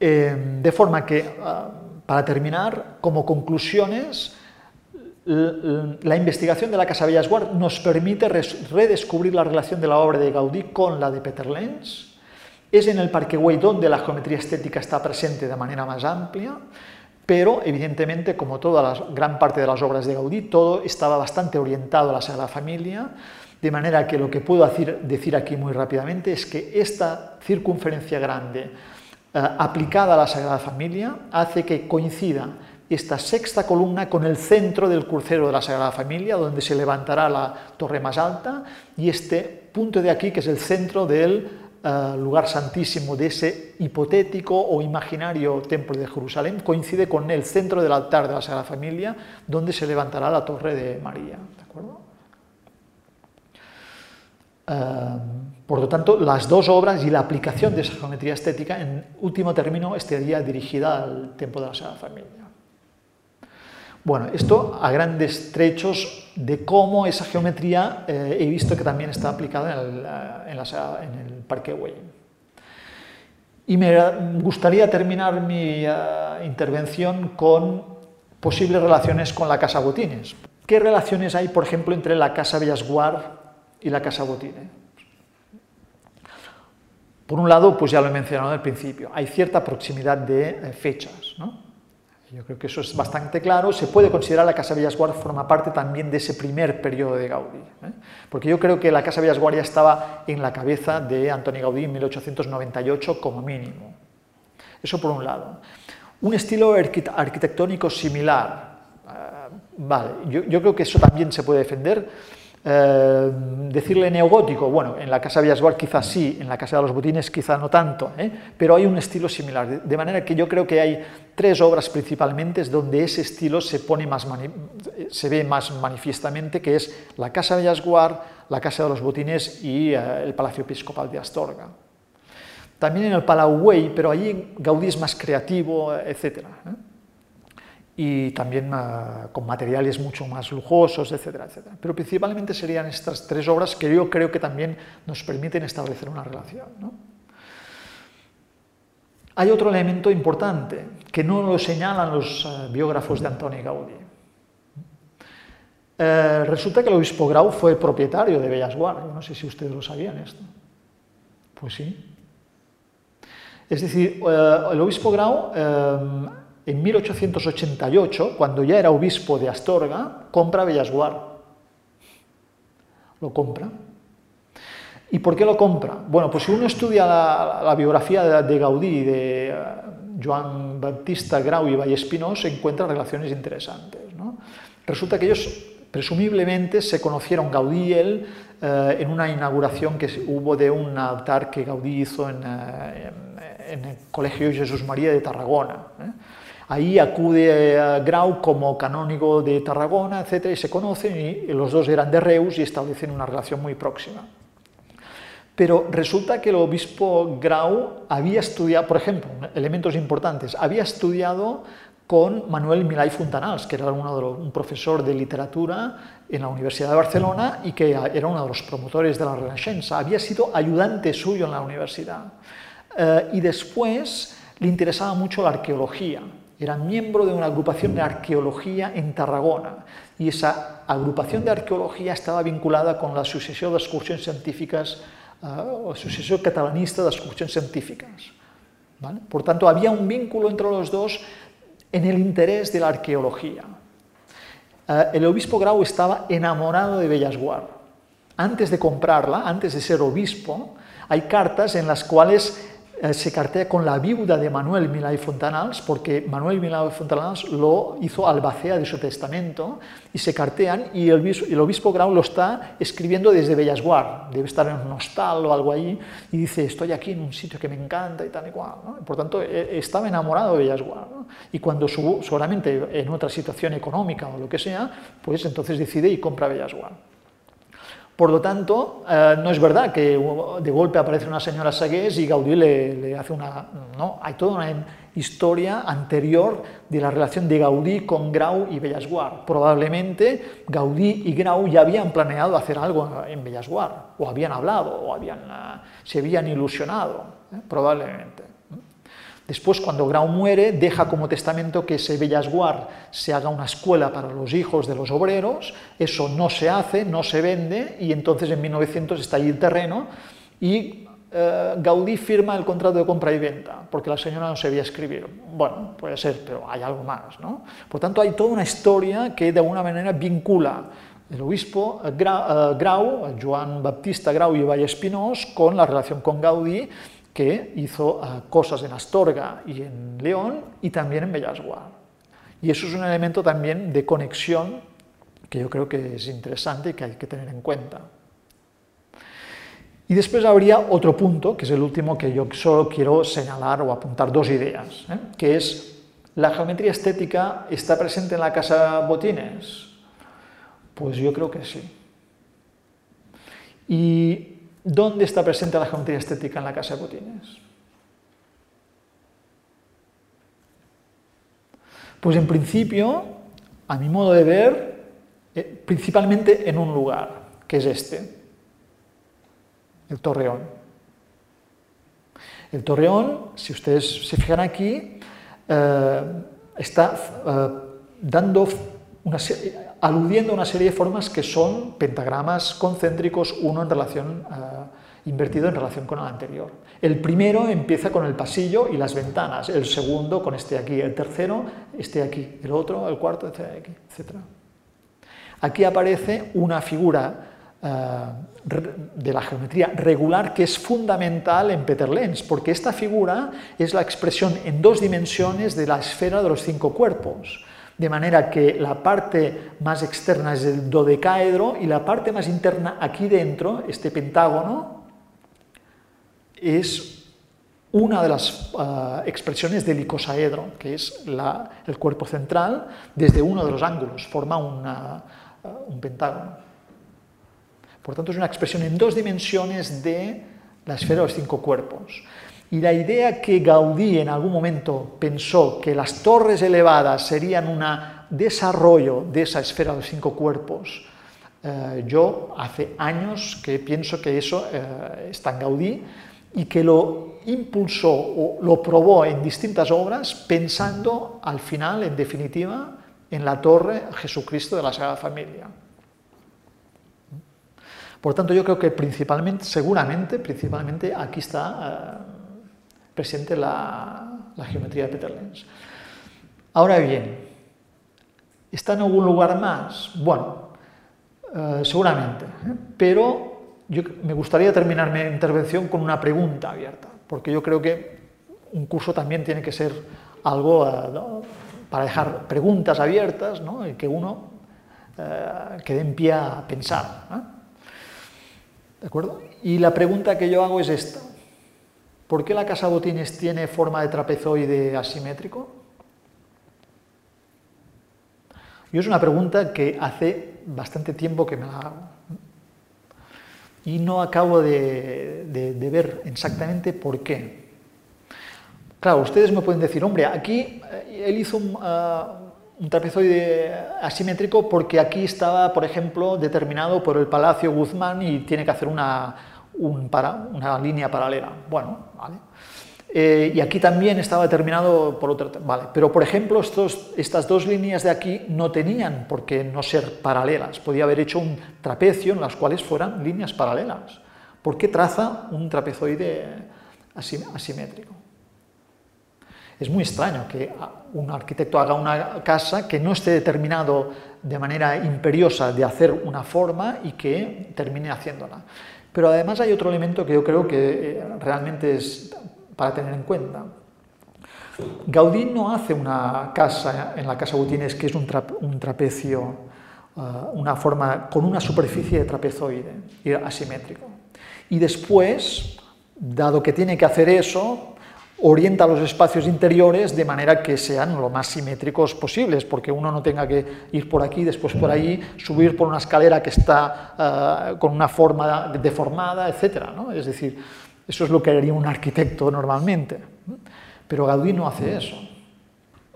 S3: Eh, de forma que, uh, para terminar, como conclusiones, la investigación de la Casa Bellasguard nos permite redescubrir la relación de la obra de Gaudí con la de Peter Lenz. Es en el Parque Güell donde la geometría estética está presente de manera más amplia pero evidentemente, como toda la gran parte de las obras de Gaudí, todo estaba bastante orientado a la Sagrada Familia, de manera que lo que puedo decir aquí muy rápidamente es que esta circunferencia grande eh, aplicada a la Sagrada Familia hace que coincida esta sexta columna con el centro del crucero de la Sagrada Familia, donde se levantará la torre más alta, y este punto de aquí, que es el centro del uh, lugar santísimo de ese hipotético o imaginario templo de Jerusalén coincide con el centro del altar de la Sagrada Familia, donde se levantará la torre de María. ¿De acuerdo? Uh, por lo tanto, las dos obras y la aplicación de esa geometría estética, en último término, estaría dirigida al templo de la Sagrada Familia. Bueno, esto a grandes trechos de cómo esa geometría eh, he visto que también está aplicada en el, eh, el Parque Güell. Y me gustaría terminar mi intervención con posibles relaciones con la Casa Botines. ¿Qué relaciones hay, por ejemplo, entre la Casa Bellasguard y la Casa Botines? Por un lado, pues ya lo he mencionado al principio, hay cierta proximidad de eh, fechas. ¿no? Yo creo que eso es bastante claro. Se puede considerar la Casa Bellasguard forma parte también de ese primer periodo de Gaudí. ¿eh? Porque yo creo que la Casa Bellasguard ya estaba en la cabeza de Antoni Gaudí en 1898 como mínimo. Eso por un lado. Un estilo arquitectónico similar. Uh, vale, yo, yo creo que eso también se puede defender eh, decirle neogótico, bueno, en la Casa Villasguard quizás sí, en la Casa de los Botines quizá no tanto, ¿eh? pero hay un estilo similar, de manera que yo creo que hay tres obras principalmente donde ese estilo se, pone más se ve más manifiestamente, que es la Casa Villasguard, la Casa de los Botines y eh, el Palacio Episcopal de Astorga. También en el Palau Güell, pero allí Gaudí es más creativo, etc y también uh, con materiales mucho más lujosos, etcétera, etcétera. Pero principalmente serían estas tres obras que yo creo que también nos permiten establecer una relación. ¿no? Hay otro elemento importante que no lo señalan los uh, biógrafos de Antoni Gaudí. Uh, resulta que el obispo Grau fue el propietario de Bellas Guard. No sé si ustedes lo sabían esto. Pues sí. Es decir, el obispo Grau en 1888, cuando ya era obispo de Astorga, compra Bellasguard. Lo compra. ¿Y por qué lo compra? Bueno, pues si uno estudia la, biografía de, Gaudí, de eh, Joan Baptista Grau y Vallespinós, encuentra relaciones interesantes. Resulta que ellos presumiblemente se conocieron Gaudí y él eh, en una inauguración que hubo de un altar que Gaudí hizo en, en el Colegio Jesús María de Tarragona. Ahí acude Grau como canónigo de Tarragona, etc., y se conocen, y los dos eran de Reus y establecen una relación muy próxima. Pero resulta que el obispo Grau había estudiado, por ejemplo, elementos importantes, había estudiado con Manuel Milay Fontanals, que era uno de los, un profesor de literatura en la Universidad de Barcelona y que era uno de los promotores de la Renaixença. Había sido ayudante suyo en la universidad. Eh, y después le interesaba mucho la arqueología. Era miembro de una agrupación de arqueología en Tarragona y esa agrupación de arqueología estaba vinculada con la Asociación de Excursiones Científicas Asociación Catalanista de Excursiones Científicas. ¿vale? Por tanto, había un vínculo entre los dos en el interés de la arqueología. Eh, el obispo Grau estaba enamorado de Bellasguard. Antes de comprarla, antes de ser obispo, hay cartas en las cuales se cartea con la viuda de Manuel Milay Fontanals, porque Manuel Milay Fontanals lo hizo albacea de su testamento, y se cartean, y el, el obispo Grau lo está escribiendo desde Bellasguard, debe estar en un hostal o algo ahí, y dice, estoy aquí en un sitio que me encanta y tal y cual. ¿no? Por tanto, e, estaba enamorado de Bellasguard. ¿no? Y cuando seguramente en otra situación económica o lo que sea, pues entonces decide y compra Bellasguard. Por lo tanto, eh, no es verdad que de golpe aparece una señora Sagués y Gaudí le, hace una... No, hay toda una historia anterior de la relación de Gaudí con Grau y Bellasguard. Probablemente Gaudí y Grau ya habían planeado hacer algo en Bellasguard, o habían hablado, o habían, eh, se habían ilusionado, ¿eh? probablemente. Después, cuando Grau muere, deja como testamento que ese Bellasguard se haga una escuela para los hijos de los obreros, eso no se hace, no se vende, y entonces en 1900 está ahí el terreno, y eh, Gaudí firma el contrato de compra y venta, porque la señora no sabía escribir. Bueno, puede ser, pero hay algo más, ¿no? Por tanto, hay toda una historia que de alguna manera vincula el obispo eh, Grau, Grau Joan Baptista Grau y Valle Espinós, con la relación con Gaudí, que hizo cosas en Astorga y en León y también en Bellasguard. Y eso es un elemento también de conexión que yo creo que es interesante y que hay que tener en cuenta. Y después habría otro punto, que es el último que yo solo quiero señalar o apuntar dos ideas, ¿eh? que es la geometría estética está presente en la casa Botines. Pues yo creo que sí. Y ¿Dónde está presente la geometría estética en la casa de Botines? Pues en principio, a mi modo de ver, eh, principalmente en un lugar, que es este, el Torreón. El Torreón, si ustedes se fijan aquí, eh, está eh, dando una aludiendo a una serie de formas que son pentagramas concéntricos, uno en relación, uh, invertido en relación con el anterior. El primero empieza con el pasillo y las ventanas, el segundo con este aquí, el tercero este aquí, el otro, el cuarto, este aquí, etc. Aquí aparece una figura uh, de la geometría regular que es fundamental en Peter Lenz, porque esta figura es la expresión en dos dimensiones de la esfera de los cinco cuerpos de manera que la parte más externa es el dodecaedro y la parte más interna aquí dentro, este pentágono, es una de las uh, expresiones del icosaedro, que es el cuerpo central, desde uno de los ángulos, forma uh, un pentágono. Por tanto, es una expresión en dos dimensiones de la esfera de los cinco cuerpos. Y la idea que Gaudí en algún momento pensó que las torres elevadas serían un desarrollo de esa esfera de cinco cuerpos, eh, yo hace años que pienso que eso eh, está en Gaudí y que lo impulsó o lo probó en distintas obras pensando al final, en definitiva, en la torre Jesucristo de la Sagrada Familia. Por tanto, yo creo que principalmente, seguramente, principalmente aquí está eh, presente la, geometría de Peter Lenz. Ahora bien, ¿está en algún lugar más? Bueno, eh, seguramente, ¿eh? pero yo, me gustaría terminar mi intervención con una pregunta abierta, porque yo creo que un curso también tiene que ser algo eh, para dejar preguntas abiertas y que uno quede en pie a pensar. ¿De acuerdo? Y la pregunta que yo hago es esta. ¿Por qué la casa Botines tiene forma de trapezoide asimétrico? Yo es una pregunta que hace bastante tiempo que me la hago. Y no acabo de, ver exactamente por qué. Claro, ustedes me pueden decir, hombre, aquí eh, él hizo un, ah, un trapezoide asimétrico porque aquí estaba, por ejemplo, determinado por el Palacio Guzmán y tiene que hacer una, una línea paralela. Bueno, vale. Eh, y aquí también estaba determinado por otra... Vale, pero por ejemplo estos, estas dos líneas de aquí no tenían por qué no ser paralelas. Podía haber hecho un trapecio en las cuales fueran líneas paralelas. ¿Por qué traza un trapezoide asimétrico? Es muy extraño que un arquitecto haga una casa que no esté determinado de manera imperiosa de hacer una forma y que termine haciéndola. Pero además hay otro elemento que yo creo que eh, realmente es para tener en cuenta. Gaudí no hace una casa en la Casa Butines que es un, trapecio, eh, una forma con una superficie de trapezoide asimétrico. Y después, dado que tiene que hacer eso, orienta los espacios interiores de manera que sean lo más simétricos posibles, porque uno no tenga que ir por aquí, después por allí, subir por una escalera que está eh, con una forma deformada, etc. Es decir, eso es lo que haría un arquitecto normalmente. Pero Gaudí no hace eso.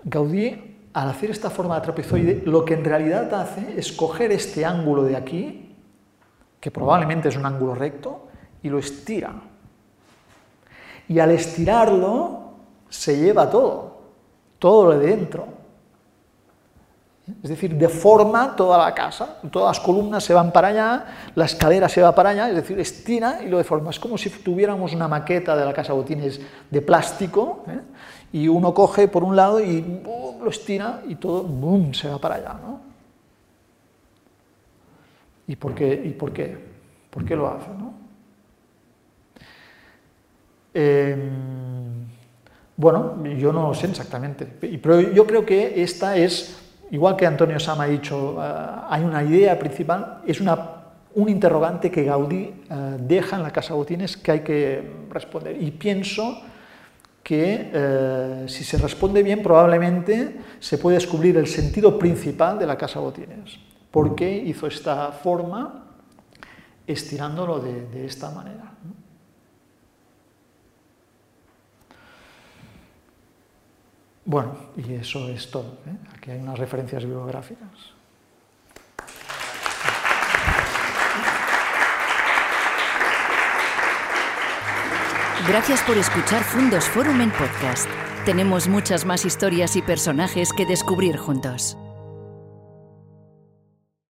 S3: Gaudí, al hacer esta forma de trapezoide, lo que en realidad hace es coger este ángulo de aquí, que probablemente es un ángulo recto, y lo estira y al estirarlo se lleva todo, todo lo de dentro. Es decir, deforma toda la casa, todas las columnas se van para allá, la escalera se va para allá, es decir, estira y lo deforma. Es como si tuviéramos una maqueta de la casa Botines de plástico ¿eh? y uno coge por un lado y lo estira y todo boom, se va para allá. ¿no? ¿Y por qué? ¿Y por qué? ¿Por qué lo hace? ¿no? Em, bueno, yo no sé exactamente, pero yo creo que esta es, igual que Antonio Sama ha dicho, eh, hay una idea principal, es una, un interrogante que Gaudí eh, deja en la Casa Botines que hay que responder. Y pienso que eh, si se responde bien, probablemente se puede descubrir el sentido principal de la Casa Botines. ¿Por qué hizo esta forma estirándolo de esta manera? Bueno, y eso es todo. ¿eh? Aquí hay unas referencias bibliográficas.
S4: Gracias por escuchar Fundos Forum en podcast. Tenemos muchas más historias y personajes que descubrir juntos.